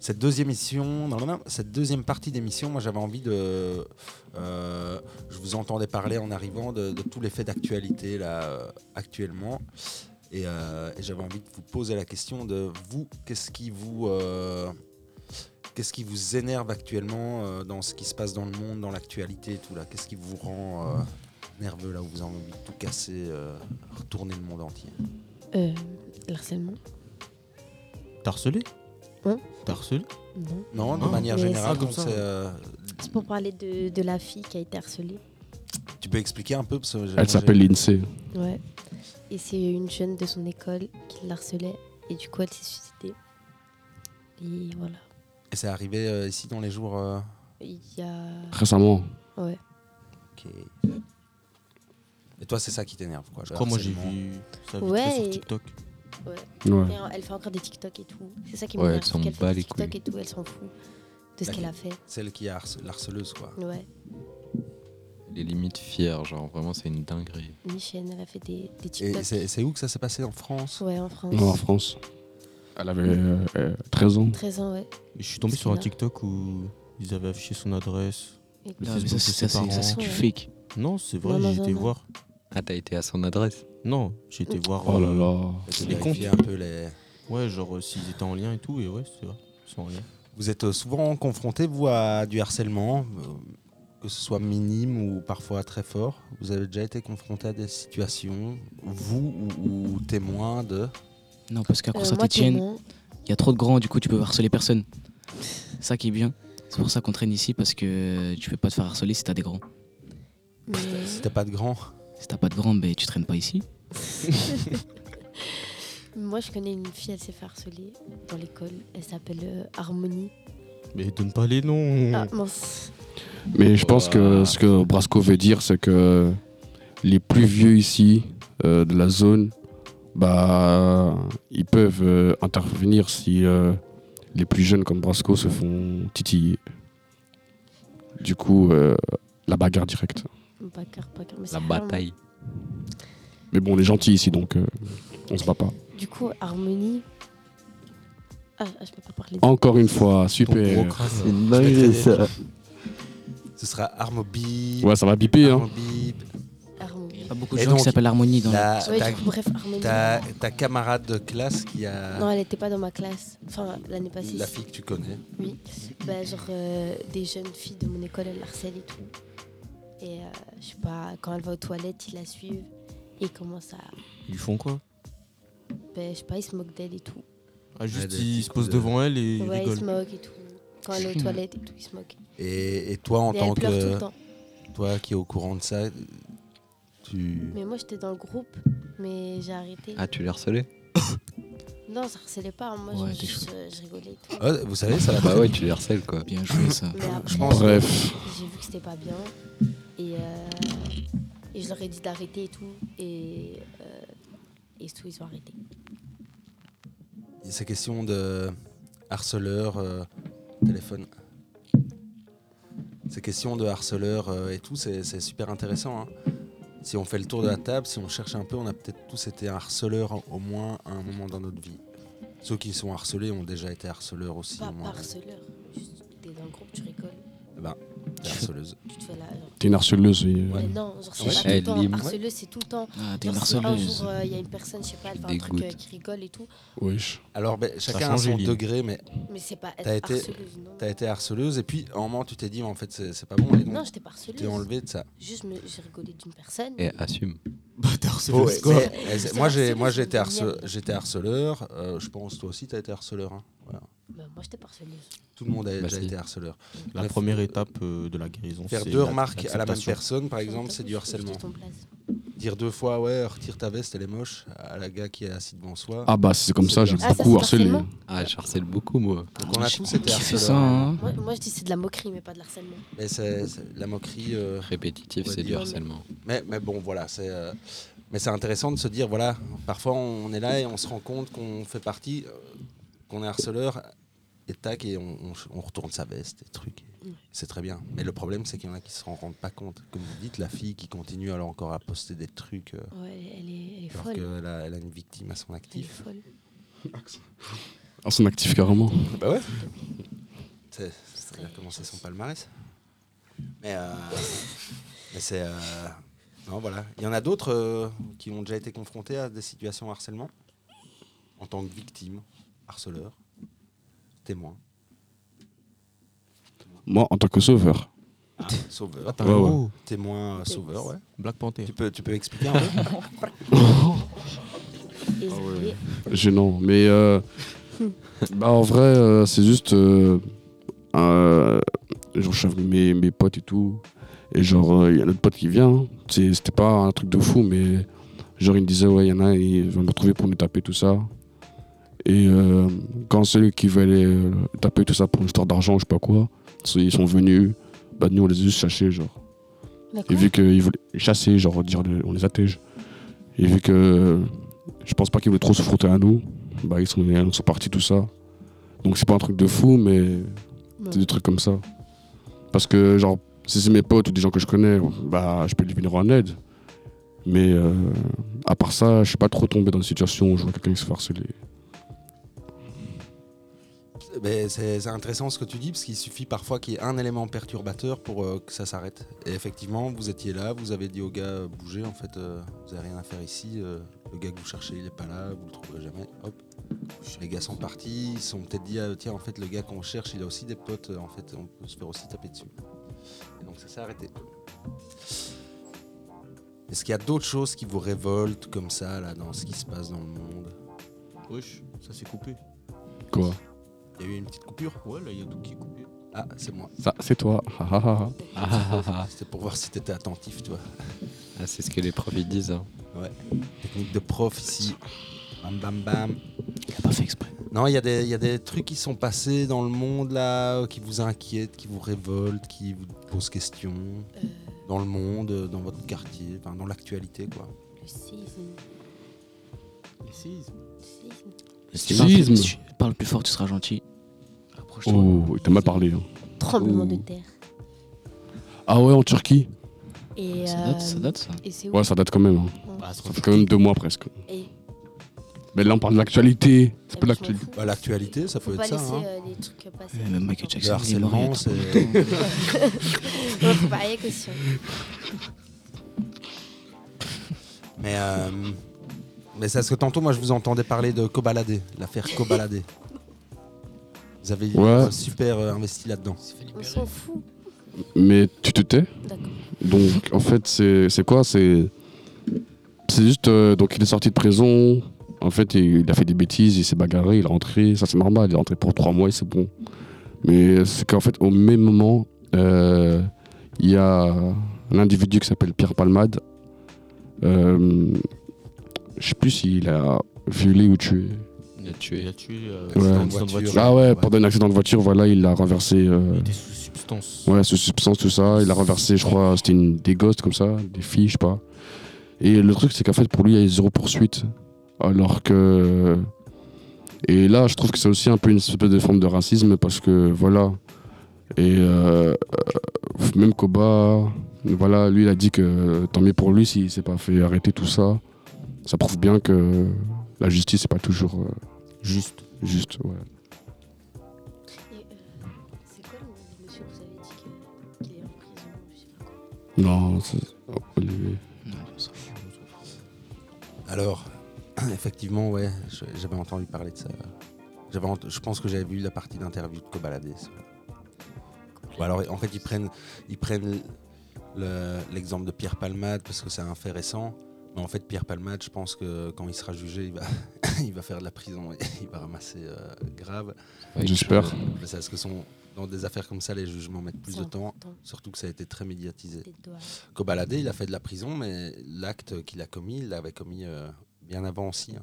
cette deuxième émission, non, non, non, cette deuxième partie d'émission, moi j'avais envie de. euh, je vous entendais parler en arrivant de, de tous les faits d'actualité là euh, actuellement. Et, euh, et j'avais envie de vous poser la question de vous, qu'est-ce qui vous. euh, qu'est-ce qui vous énerve actuellement euh, dans ce qui se passe dans le monde, dans l'actualité et tout là? Qu'est-ce qui vous rend euh, nerveux là où vous avez envie de tout casser, euh, retourner le monde entier? Euh, l'harcèlement T'as harcelé? Hein T'as harcelé Non. Non, de Ah, manière mais générale, c'est- donc c'est, euh, C'est pour parler de, de la fille qui a été harcelée. tu peux expliquer un peu parce que j'ai- Elle s'appelle Lindsay. Ouais. Et c'est une jeune de son école qui l'harcelait. Et du coup, elle s'est suicidée. Et voilà. Et c'est arrivé euh, ici dans les jours. euh, Il y a. Récemment. Ouais. ok. Et toi, c'est ça qui t'énerve quoi Je crois, moi, j'ai vu ça vite Ouais, fait sur et- TikTok. Ouais. Ouais. Et elle fait encore des TikTok et tout. C'est ça qui Ouais, m'énerve. elle s'en c'est qu'elle fait bat des les TikTok couilles. et tout. Elle s'en fout de ce qu'elle a fait. Celle qui est harce- l'harceleuse quoi. Ouais. Elle est limite fière, genre vraiment c'est une dinguerie. Michel, elle a fait des, des Et TikTok. c'est c'est où que ça s'est passé en France? Ouais, en France. Non, en France. Elle avait euh, euh, 13 ans. 13 ans, ouais. Et je suis tombé sur un. TikTok où ils avaient affiché son adresse. Et- Le Non, mais ça, de c'est du Ouais. fake. Non, c'est vrai, j'ai été non. voir. Ah, t'as été à son adresse Non, j'ai été voir. Oh là euh, là. Les comptes. un peu les. Ouais, genre euh, s'ils étaient en lien et tout, et ouais, c'est vrai, ils sont en lien. Vous êtes euh, souvent confronté, vous, à du harcèlement, que ce soit minime ou parfois très fort? Vous avez déjà été confronté à des situations, vous ou, ou témoin de? Non, parce qu'à Euh, témoin. il y a trop de grands, du coup, tu peux harceler personne. Ça qui est bien. C'est pour ça qu'on traîne ici, parce que tu peux pas te faire harceler si t'as des grands. Mais- Si t'as pas de grand. Si t'as pas de grands, ben, tu traînes pas ici. Moi, je connais une fille, elle s'est fait harceler dans l'école. Elle s'appelle euh, Harmonie. Mais donne pas les noms. Ah, mince. Mais je pense que ce que Brasco veut dire, c'est que les plus vieux ici euh, de la zone, bah, ils peuvent euh, intervenir si euh, les plus jeunes comme Brasco se font titiller. Du coup, euh, la bagarre directe. Mais La bataille. Mais bon, on est gentil ici, donc euh, on se bat pas. Du coup, Harmonie. Ah, ah, je peux pas parler. Encore une fois, super. C'est une dinguerie ça. Ce sera Armobi. Ouais, ça va biper, hein. Il y a pas beaucoup de Et gens donc, qui s'appellent Harmonie dans La- Ouais, ta, bref, Harmonie. ta- ta camarade de classe qui a. Non, elle était pas dans ma classe. Enfin, l'année passée. la fille que tu connais. Oui. Bah, genre, euh, des jeunes filles de mon école, elles harcèlent et tout. Et euh, je sais pas, quand elle va aux toilettes, ils la suivent. Et ils commencent à. Ils font quoi? Ben, je sais pas, ils se moquent d'elle et tout. Ah, juste, des ils se coups posent de- devant elle et ils ouais, ils se moquent et tout. Quand elle est aux toilettes et tout, ils se moquent. Et, et toi, en et tant elle pleure tout le que. temps. Toi qui es au courant de ça, tu. Mais moi, j'étais dans le groupe, mais j'ai arrêté. Ah, tu l'as harcelé Non, ça harcelait pas. Moi, Ouais, je, t'es je, je rigolais et tout. Ouais, vous savez, ça va Bah ouais, tu les harcèles quoi. Bien joué, ça. Mais après, Je pense- Bref. j'ai vu que c'était pas bien. Et, euh, et je leur ai dit d'arrêter et tout. Et, euh, et tout, ils ont arrêté. Ces questions de harceleur, euh, téléphone. Ces questions de harceleur euh, et tout, c'est super intéressant. hein. Si on fait le tour de la table, si on cherche un peu, on a peut-être tous été harceleurs au moins à un moment dans notre vie. Ceux qui sont harcelés ont déjà été harceleurs aussi. Pas, au moins. pas harceleur. Juste, t'es dans le groupe, tu rigoles. Eh ben, t'es harceleuse. T'es une harceleuse. et, Mais non, genre, c'est Ouais. pas tout le temps. Harceleuse, c'est tout le temps. Ah, t'es une si un harceleuse. jour, euh, il y a une personne, je sais pas, elle fait un truc euh, qui rigole et tout. wesh. Alors, ben, chacun a son degré, mais Mais c'est pas être T'as été- harceleuse, non. t'as été harceleuse et puis à un moment tu t'es dit, en fait, c'est c'est pas bon. Et donc, Non, j'étais pas tu harceleuse. t'es enlevé de ça. Juste, me- j'ai rigolé d'une personne. Et assume. Bâtard, c'est Oh, le ouais, score. mais- moi, j'ai, harceleuse, harceleur. euh, je pense toi aussi, tu as été harceleur. Bah, moi, j'étais pas harceleuse. Tout le monde a Bah, déjà été harceleur. La Bref, première étape euh, de la guérison. Faire c'est deux la- remarques à la même personne, par exemple, c'est du harcèlement. Dire deux fois, ouais, retire ta veste, elle est moche, à la gars qui est assis devant soi. Ah bah, c'est comme ça, j'ai Ah, beaucoup harcelé. Ah, je harcèle beaucoup moi. Donc on a tous été Qui fait harceleurs. ça, hein Moi, moi, je dis c'est de la moquerie, mais pas de l'harcèlement. Mais c'est, la moquerie. euh, va c'est du harcèlement. Mais, mais bon, voilà, c'est. euh, mais c'est intéressant de se dire, voilà, parfois on est là et on se rend compte qu'on fait partie, euh, qu'on est harceleur, et tac, et on, on- on retourne sa veste, et trucs. Ouais. C'est très bien. Mais le problème, c'est qu'il y en a qui se rendent pas compte. Comme vous dites, la fille qui continue alors encore à poster des trucs, euh, Ouais, elle est, elle est alors folle. qu'elle a, elle a une victime à son Elle est actif. folle. Ah, son actif carrément. Bah ouais. C'est, elle a commencé son palmarès. Mais, euh, mais c'est. euh, non, voilà. Il y en a d'autres euh, qui ont déjà été confrontés à des situations de harcèlement en tant que victime, harceleur, témoin. Moi, en tant que sauveur. Ah, sauveur. Ah, Ouais, ouais. héros. Témoin euh, sauveur, ouais. Black Panther. Tu peux, tu peux expliquer un peu ouais. Gênant. Mais euh, bah, en vrai, euh, c'est juste. euh, euh, genre, je suis avec mes, mes potes et tout. Et genre, euh, il y a notre pote qui vient. C'est- C'était pas un truc de fou, mais genre, il me disait, ouais, il y en a, ils vont me retrouver pour nous taper tout ça. Et euh, quand celui qui euh, taper tout ça pour une histoire d'argent, je sais pas quoi, ils sont venus. Bah, nous, on les a juste cherchés, genre. Et vu qu'ils voulaient chasser, genre, dire, on les attège. Et vu que je pense pas qu'ils voulaient trop se frotter à nous, bah, ils sont, ils sont partis, tout ça. Donc, c'est pas un truc de fou, mais c'est des trucs comme ça. Parce que, genre, si c'est mes potes ou des gens que je connais, bah, je peux les venir en aide. Mais euh, à part ça, je suis pas trop tombé dans une situation où je vois quelqu'un qui se fait harceler. Ben, c'est intéressant ce que tu dis, parce qu'il suffit parfois qu'il y ait un élément perturbateur pour euh, que ça s'arrête. Et effectivement, vous étiez là, vous avez dit au gars, euh, bougez, en fait, euh, vous n'avez rien à faire ici. euh, le gars que vous cherchez, il n'est pas là, vous le trouverez jamais. Hop. Les gars sont partis, ils se sont peut-être dit, ah, tiens, en fait, le gars qu'on cherche, il a aussi des potes, en fait, on peut se faire aussi taper dessus. Et donc ça s'est arrêté. Est-ce qu'il y a d'autres choses qui vous révoltent comme ça, là, dans ce qui se passe dans le monde? Wesh, ça s'est coupé. Quoi? Il y a eu une petite coupure Ouais, là, il y a tout qui est coupé. Ah, c'est moi. Ça, c'est toi. Ah, ah, ah. C'était pour voir si t'étais attentif, toi. Ah, c'est ce que les profs ils disent. hein. Ouais. Technique de prof ici. Bam bam bam. Il a pas fait exprès. Non, il y, a des- il y a des trucs qui sont passés dans le monde là, qui vous inquiètent, qui vous révoltent, qui vous posent question. Euh, Dans le monde, euh, dans votre quartier, enfin dans l'actualité quoi. le séisme. Plus, si tu parles plus fort, tu seras gentil. Approche-toi. Oh, il t'a mal parlé. hein. Tremblement de terre. Ah ouais, en Turquie Et, Ça date, ça euh, date, ça. Et c'est où Ouais, ça date quand même. hein. Bah, Ça fait quand même deux mois presque. Et Mais là, on parle de l'actualité. C'est Eh pas de l'actualité. Bah, l'actualité, ça Faut peut pas être ça. laisser hein. euh, les trucs passer. Ouais, même Michael Le Jackson, il est mort il y a harcèlement, c'est. Ouais, faut pas aller question. Mais, euh, mais c'est parce que tantôt, moi, je vous entendais parler de Kobalade, l'affaire Kobalade. Vous avez Ouais. super euh, investi là-dedans. On s'en fout. Mais tu te tais D'accord. Donc, en fait, c'est c'est quoi? C'est c'est juste. euh, donc, il est sorti de prison. En fait, il, il a fait des bêtises, il s'est bagarré, il est rentré. Ça, c'est normal. Il est rentré pour trois mois et c'est bon. Mais c'est qu'en fait, au même moment, euh, il y a un individu qui s'appelle Pierre Palmade. Euh, je sais plus s'il a violé ou tué. Il a tué. Il a tué. euh, Ouais. accident de Voiture. voiture. Ah ouais, pendant un accident de voiture, voilà, il a renversé. euh, Il était sous substance. Ouais, sous substance, tout ça. Il a renversé, je crois, c'était une, des gosses comme ça, des filles, je sais pas. Et le truc, c'est qu'en fait, pour lui, il y a zéro poursuite. Alors que. Et là, je trouve que c'est aussi un peu une espèce de forme de racisme parce que, voilà. Et euh, euh, même Koba, voilà, lui, il a dit que tant mieux pour lui s'il s'est pas fait arrêter tout ça. Ça prouve bien que la justice, c'est pas toujours euh, Juste. juste, ouais. Et c'est quoi le nom du monsieur que vous avez dit que- qu'il est en prison Je sais pas quoi. Non, c'est. Olivier. Alors, effectivement, ouais, j'avais entendu parler de ça. J'avais je pense que j'avais vu la partie d'interview de Kobalade. ça. Ou alors, en fait, ils prennent, ils prennent le- l'exemple de Pierre Palmade parce que c'est un fait récent. Mais en fait, Pierre Palmade, je pense que quand il sera jugé, il va, il va faire de la prison et il va ramasser euh, grave. J'espère. Je sais, Parce que dans des affaires comme ça, les jugements mettent plus de temps. Surtout que ça a été très médiatisé. Kobalade, il a fait de la prison, mais l'acte qu'il a commis, il l'avait commis euh, bien avant aussi. hein.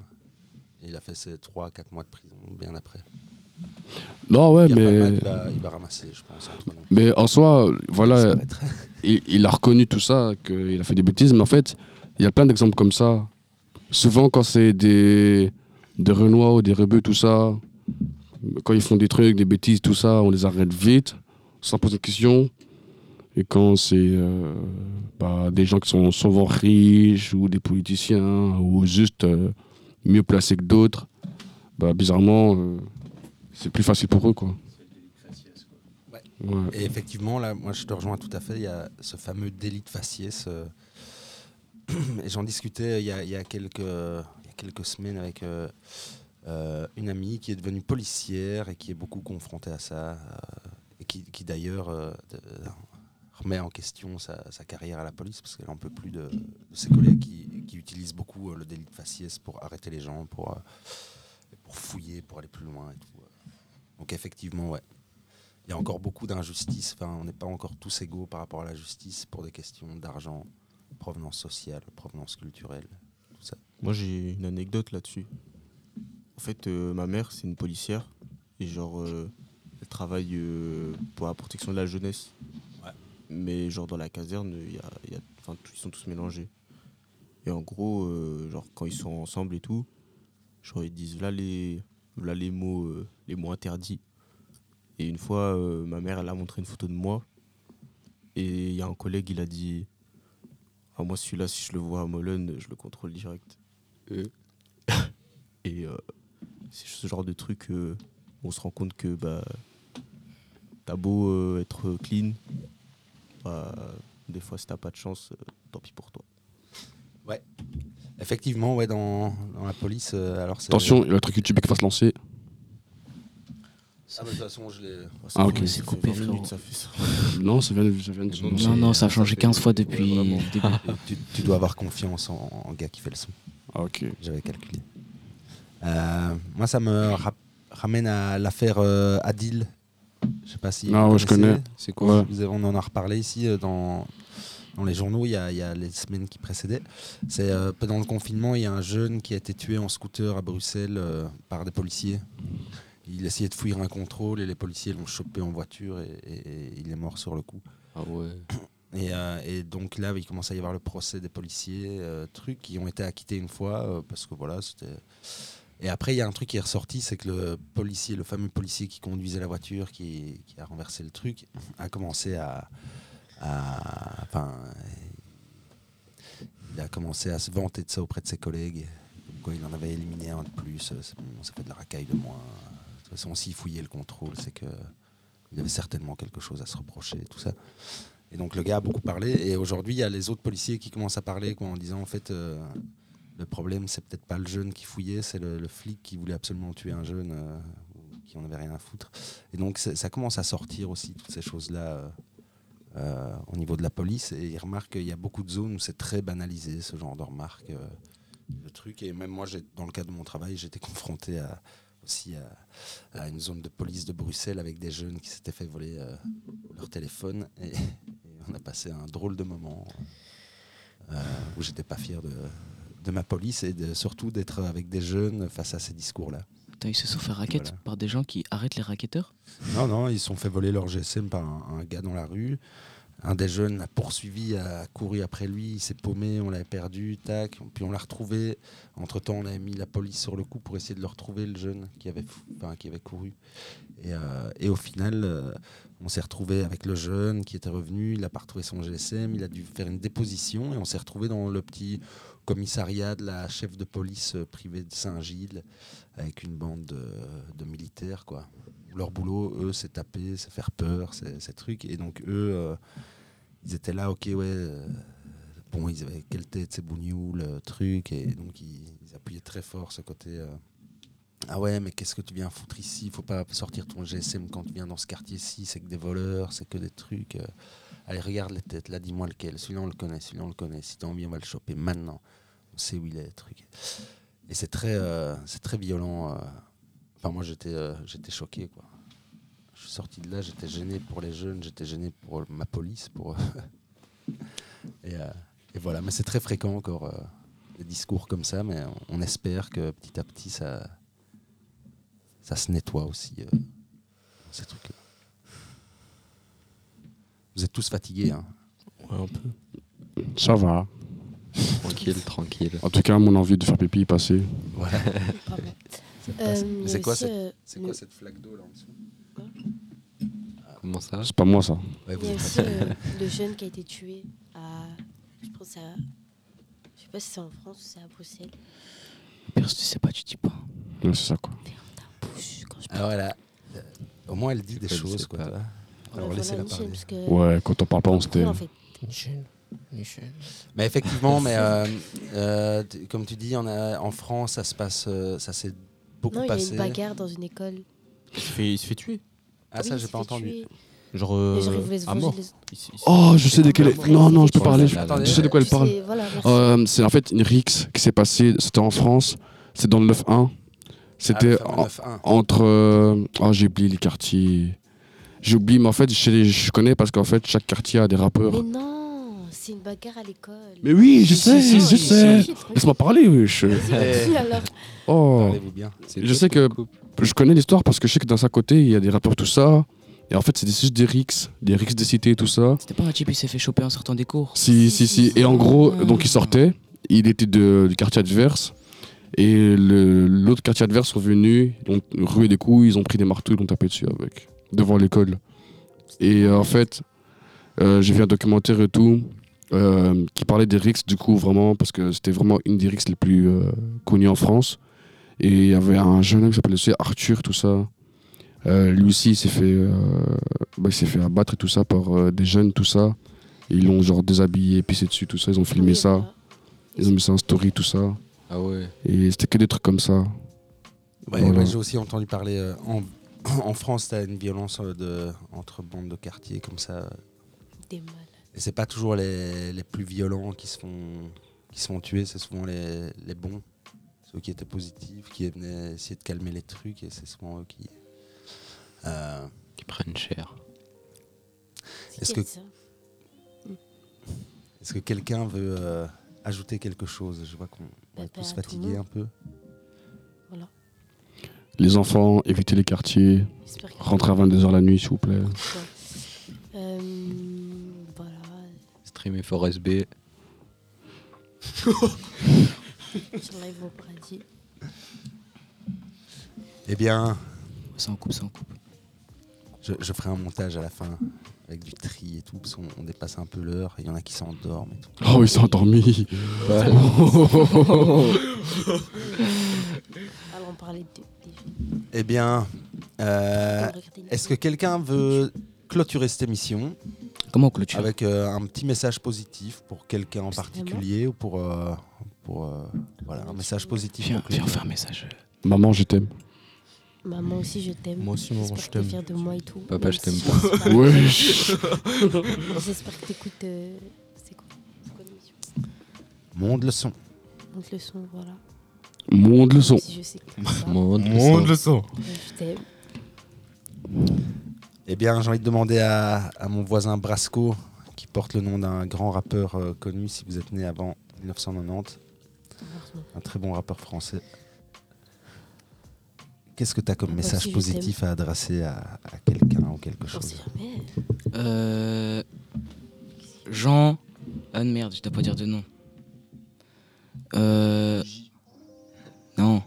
Et il a fait ses 3-4 mois de prison bien après. Non, ouais, mais. Il, va, il va ramasser, je pense. Mais en soi, voilà, il, il a reconnu tout ça, qu'il a fait des bêtises, mais en fait, il y a plein d'exemples comme ça. Souvent, quand c'est des, des Renois ou des rebeux, tout ça, quand ils font des trucs, des bêtises, tout ça, on les arrête vite, sans poser de questions. Et quand c'est euh, bah, des gens qui sont souvent riches, ou des politiciens, ou juste euh, mieux placés que d'autres, bah, bizarrement, euh, c'est plus facile pour eux, quoi. Ouais. Ouais. Et effectivement, là, moi, je te rejoins tout à fait. Il y a ce fameux délit de faciès. euh, j'en discutais il y, a, il y a quelques, semaines avec euh, euh, une amie qui est devenue policière et qui est beaucoup confrontée à ça. euh, et qui d'ailleurs euh, remet en question sa, carrière à la police parce qu'elle n'en peut plus de, ses collègues qui, utilisent beaucoup euh, le délit de faciès pour arrêter les gens, pour, euh, fouiller, pour aller plus loin euh. Donc effectivement, ouais. Il y a encore beaucoup d'injustices. On n'est pas encore tous égaux par rapport à la justice pour des questions d'argent, provenance sociale, provenance culturelle, tout ça. Moi, j'ai une anecdote là-dessus. En fait, euh, ma mère, c'est une policière. Et genre, euh, elle travaille euh, pour la protection de la jeunesse. Ouais. Mais genre, dans la caserne, y a, y a- ils sont tous mélangés. Et en gros, genre, quand ils sont ensemble et tout, genre, ils disent là les, là les mots, les mots interdits. Et une fois, ma mère, elle a montré une photo de moi. Et il y a un collègue, il a dit ah, Moi, celui-là, si je le vois à Mollen, je le contrôle direct. Et euh, c'est ce genre de truc euh, où on se rend compte que bah, t'as beau euh, être clean, bah, des fois, si t'as pas de chance, euh, tant pis pour toi. Effectivement, ouais, dans, dans la police, euh, alors c'est- Attention, il y a le truc YouTube qui va se lancer. Ah, mais de toute façon, je l'ai. Ah, fait- ok. C'est coupé, 20 minutes, frérot. ça fait ça. Non, ça vient, de- ça vient de Non. Non, non, ça a changé fait- 15 fois ouais, depuis début. tu, tu dois avoir confiance en, en gars qui fait le son. Ah, ok. J'avais calculé. Euh, moi, ça me ramène à l'affaire euh, Adil. Je sais pas si. Ah vous ouais, je connais. C'est quoi Ouais. Vous avez- on en a reparlé ici euh, dans, dans les journaux il y, a, il y a les semaines qui précédaient. C'est euh, pendant le confinement, il y a un jeune qui a été tué en scooter à Bruxelles euh, par des policiers. Il essayait de fuir un contrôle et les policiers l'ont chopé en voiture et, et- et il est mort sur le coup. Ah ouais. Et, euh, et donc là, il commence à y avoir le procès des policiers, euh, trucs qui ont été acquittés une fois euh, parce que voilà, c'était. Et après, il y a un truc qui est ressorti, c'est que le policier, le fameux policier qui conduisait la voiture, qui, qui a renversé le truc, a commencé à, à- enfin, il a commencé à se vanter de ça auprès de ses collègues. Comme quoi, il en avait éliminé un de plus. euh, bon, ça fait de la racaille de moins. De toute façon, s'il fouillait le contrôle, c'est que il avait certainement quelque chose à se reprocher, tout ça. Et donc le gars a beaucoup parlé. Et aujourd'hui, il y a les autres policiers qui commencent à parler en disant en fait, euh, le problème, c'est peut-être pas le jeune qui fouillait, c'est le, le flic qui voulait absolument tuer un jeune euh, qui en avait rien à foutre. Et donc ça commence à sortir aussi, toutes ces choses-là. euh, euh, au niveau de la police, et il remarque qu'il y a beaucoup de zones où c'est très banalisé, ce genre de remarques, de trucs. Et même moi, dans le cadre de mon travail, j'étais confronté à, aussi à, à une zone de police de Bruxelles avec des jeunes qui s'étaient fait voler euh, leur téléphone. Et, et on a passé un drôle de moment euh, où j'étais pas fier de, de ma police et de, surtout d'être avec des jeunes face à ces discours-là. Ils se sont fait raquettes Voilà. par des gens qui arrêtent les raquetteurs? Non, non, ils se sont fait voler leur GSM par un, un gars dans la rue. Un des jeunes l'a poursuivi, a couru après lui, il s'est paumé, on l'avait perdu, tac. Puis on l'a retrouvé. Entre temps, on avait mis la police sur le coup pour essayer de le retrouver, le jeune qui avait, couru. Et, euh, et au final, euh, on s'est retrouvé avec le jeune qui était revenu, il n'a pas retrouvé son GSM, il a dû faire une déposition et on s'est retrouvé dans le petit commissariat de la chef de police euh, privée de Saint-Gilles avec une bande de, militaires, quoi leur boulot, eux, c'est taper, c'est faire peur, c'est ces trucs. Et donc, eux, ils étaient là, ok, ouais. euh, bon, ils avaient quelle tête, c'est bougnoul, le truc. Et donc, ils, ils appuyaient très fort ce côté. euh, ah ouais, mais qu'est-ce que tu viens foutre ici? Faut pas sortir ton GSM quand tu viens dans ce quartier-ci, c'est que des voleurs, c'est que des trucs. euh. Allez, regarde les têtes, là, dis-moi lequel. Celui-là, on le connaît, celui-là, on le connaît. Si t'as envie, on va le choper maintenant. On sait où il est, truc. Et c'est très, c'est très violent. Enfin, moi, j'étais j'étais choqué, quoi. Je suis sorti de là, j'étais gêné pour les jeunes, j'étais gêné pour ma police. Pour et, euh, et voilà, mais c'est très fréquent encore, euh, des discours comme ça, mais on, on espère que petit à petit, ça, ça se nettoie aussi, euh, ces trucs-là. Vous êtes tous fatigués, hein Ouais, un peu. Ça va. Tranquille, tranquille. En tout cas, mon envie de faire pipi est passée. Pardon. C'est Euh, quoi, cette- euh, c'est le- quoi cette flaque d'eau là en dessous? Comment ça C'est pas moi, ça. Ouais, vous Il y a aussi euh, le jeune qui a été tué à. Je pense à. Je sais pas si c'est en France ou c'est à Bruxelles. Pire, si tu sais pas, tu dis pas. Ouais, c'est ça, quoi. Ferme ta bouche quand je Alors, elle a, euh, au moins, elle dit des choses, quoi. Alors, voilà, laissez-la Michel, parler. parce que- Ouais, quand on parle pas, on se tait. en fait. Mais effectivement, mais euh, euh, t- comme tu dis, on a, en France, ça se passe, euh, ça s'est beaucoup non, il y a passé. une bagarre dans une école. Il se fait, il se fait tuer. Ah, ça, Oui, j'ai pas entendu. tuer. Genre. Je euh, à mort. Ici- ici. Oh, je sais de quelle. Non, non, je peux c'est- parler. Je, je sais de quoi elle parle. voilà. Euh, c'est en fait une rixe qui s'est passée. C'était en France. C'est dans le 9-1. C'était Ah, le fameux en- 9-1. entre. euh, Oh, j'ai oublié les quartiers. J'ai oublié, mais en fait, je, je connais parce qu'en fait, chaque quartier a des rappeurs. Mais non, c'est une bagarre à l'école. Mais oui, je sais, je sais. Laisse-moi parler. Vas-y, vas-y, alors. Oh. Je sais que je connais l'histoire parce que je sais que dans sa côté, il y a des rappeurs, tout ça. Et en fait, c'est des- juste des rixes, des rixes des cités, tout ça. C'était pas un type qui s'est fait choper en sortant des cours Si, si, si. Et en gros, Ah. donc il sortait, il était de- du quartier adverse. Et l'autre quartier adverse sont venus, ils ont rué des coups, ils ont pris des marteaux, ils l'ont tapé dessus avec, devant l'école. Et euh, en fait, euh, j'ai vu un documentaire et tout, euh, qui parlait des rixes, du coup, vraiment, parce que c'était vraiment une des rixes les plus euh, connues en France. Et il y avait un jeune homme qui s'appelait aussi Arthur, tout ça. Euh, lui aussi, il s'est fait, euh, bah, il s'est fait abattre et tout ça par euh, des jeunes, tout ça. Et ils l'ont genre déshabillé, pissé dessus, tout ça. Ils ont filmé Oui, ça. Ils ont mis ça en story, tout ça. Ah ouais. Et c'était que des trucs comme ça. Ouais, Voilà. ouais, j'ai aussi entendu parler euh, en, en France, tu as une violence euh, de, entre bandes de quartier comme ça. Des malades. Et c'est pas toujours les, les plus violents qui se font, qui se font tuer, c'est souvent les, les bons, ceux qui étaient positifs, qui venaient essayer de calmer les trucs, et c'est souvent eux qui. Euh, Qui prennent cher. Est-ce que- ça Est-ce que quelqu'un veut euh, ajouter quelque chose? Je vois qu'on on est Bah, tous bah, fatigués un peu. Voilà. Les enfants, évitez les quartiers. Rentrez à 22h la nuit, s'il vous plaît. Euh, voilà. Streamer Forest B. Sur live au paradis. Eh bien, Ça en coupe, ça en coupe. je, je ferai un montage à la fin avec du tri et tout, parce qu'on on dépasse un peu l'heure. Il y en a qui s'endorment et tout. Oh, il s'est endormi. Alors on parlait de. Eh bien, euh, est-ce que quelqu'un veut clôturer cette émission Comment on clôture? Avec euh, un petit message positif pour quelqu'un en particulier ou pour, euh, pour euh, voilà, un message positif Viens, viens, fait un message. Maman, je t'aime. Maman aussi je t'aime. Moi aussi, maman, je t'aime. fière de moi et tout. Papa, je t'aime pas. pas. Wesh. J'espère que t'écoutes. euh, c'est quoi C'est quoi l'émission? Monde le son. Monte le son, voilà. Monde le son. Si je sais que Monde, Monde le euh, je t'aime. Eh bien, j'ai envie de demander à, à mon voisin Brasco, qui porte le nom d'un grand rappeur euh, connu, si vous êtes né avant 1990, un très bon rappeur français. Qu'est-ce que tu as comme Moi message aussi, positif à adresser à, à quelqu'un ou quelque chose. Euh, Jean. Ah merde, je dois pas dire de nom. Euh, non.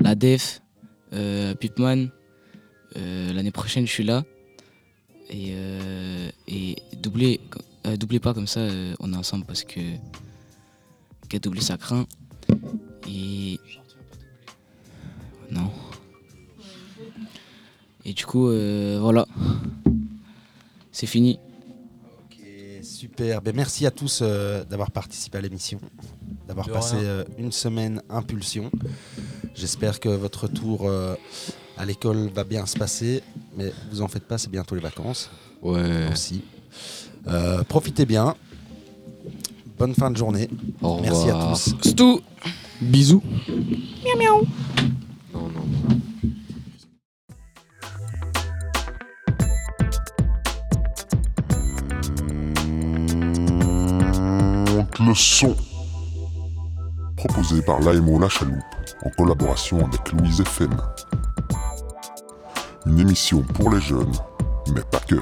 La Def. Euh, Pipman. Euh, L'année prochaine, je suis là. Et, euh, et doublez, euh, doublez pas comme ça, euh, on est ensemble parce que. Qu'à doubler, ça craint. Et. Non. Et du coup, euh, voilà. C'est fini. Ok, super. Ben, merci à tous euh, d'avoir participé à l'émission, d'avoir passé euh, une semaine impulsion. J'espère que votre retour euh, à l'école va bien se passer, mais vous en faites pas, c'est bientôt les vacances Ouais. aussi. Euh, profitez bien. Bonne fin de journée. Au revoir. Merci à tous. Stou Bisous. Non, non, non. Monte le son. Proposé par l'AMO La Chaloupe en collaboration avec Louise FM. Une émission pour les jeunes, mais pas que.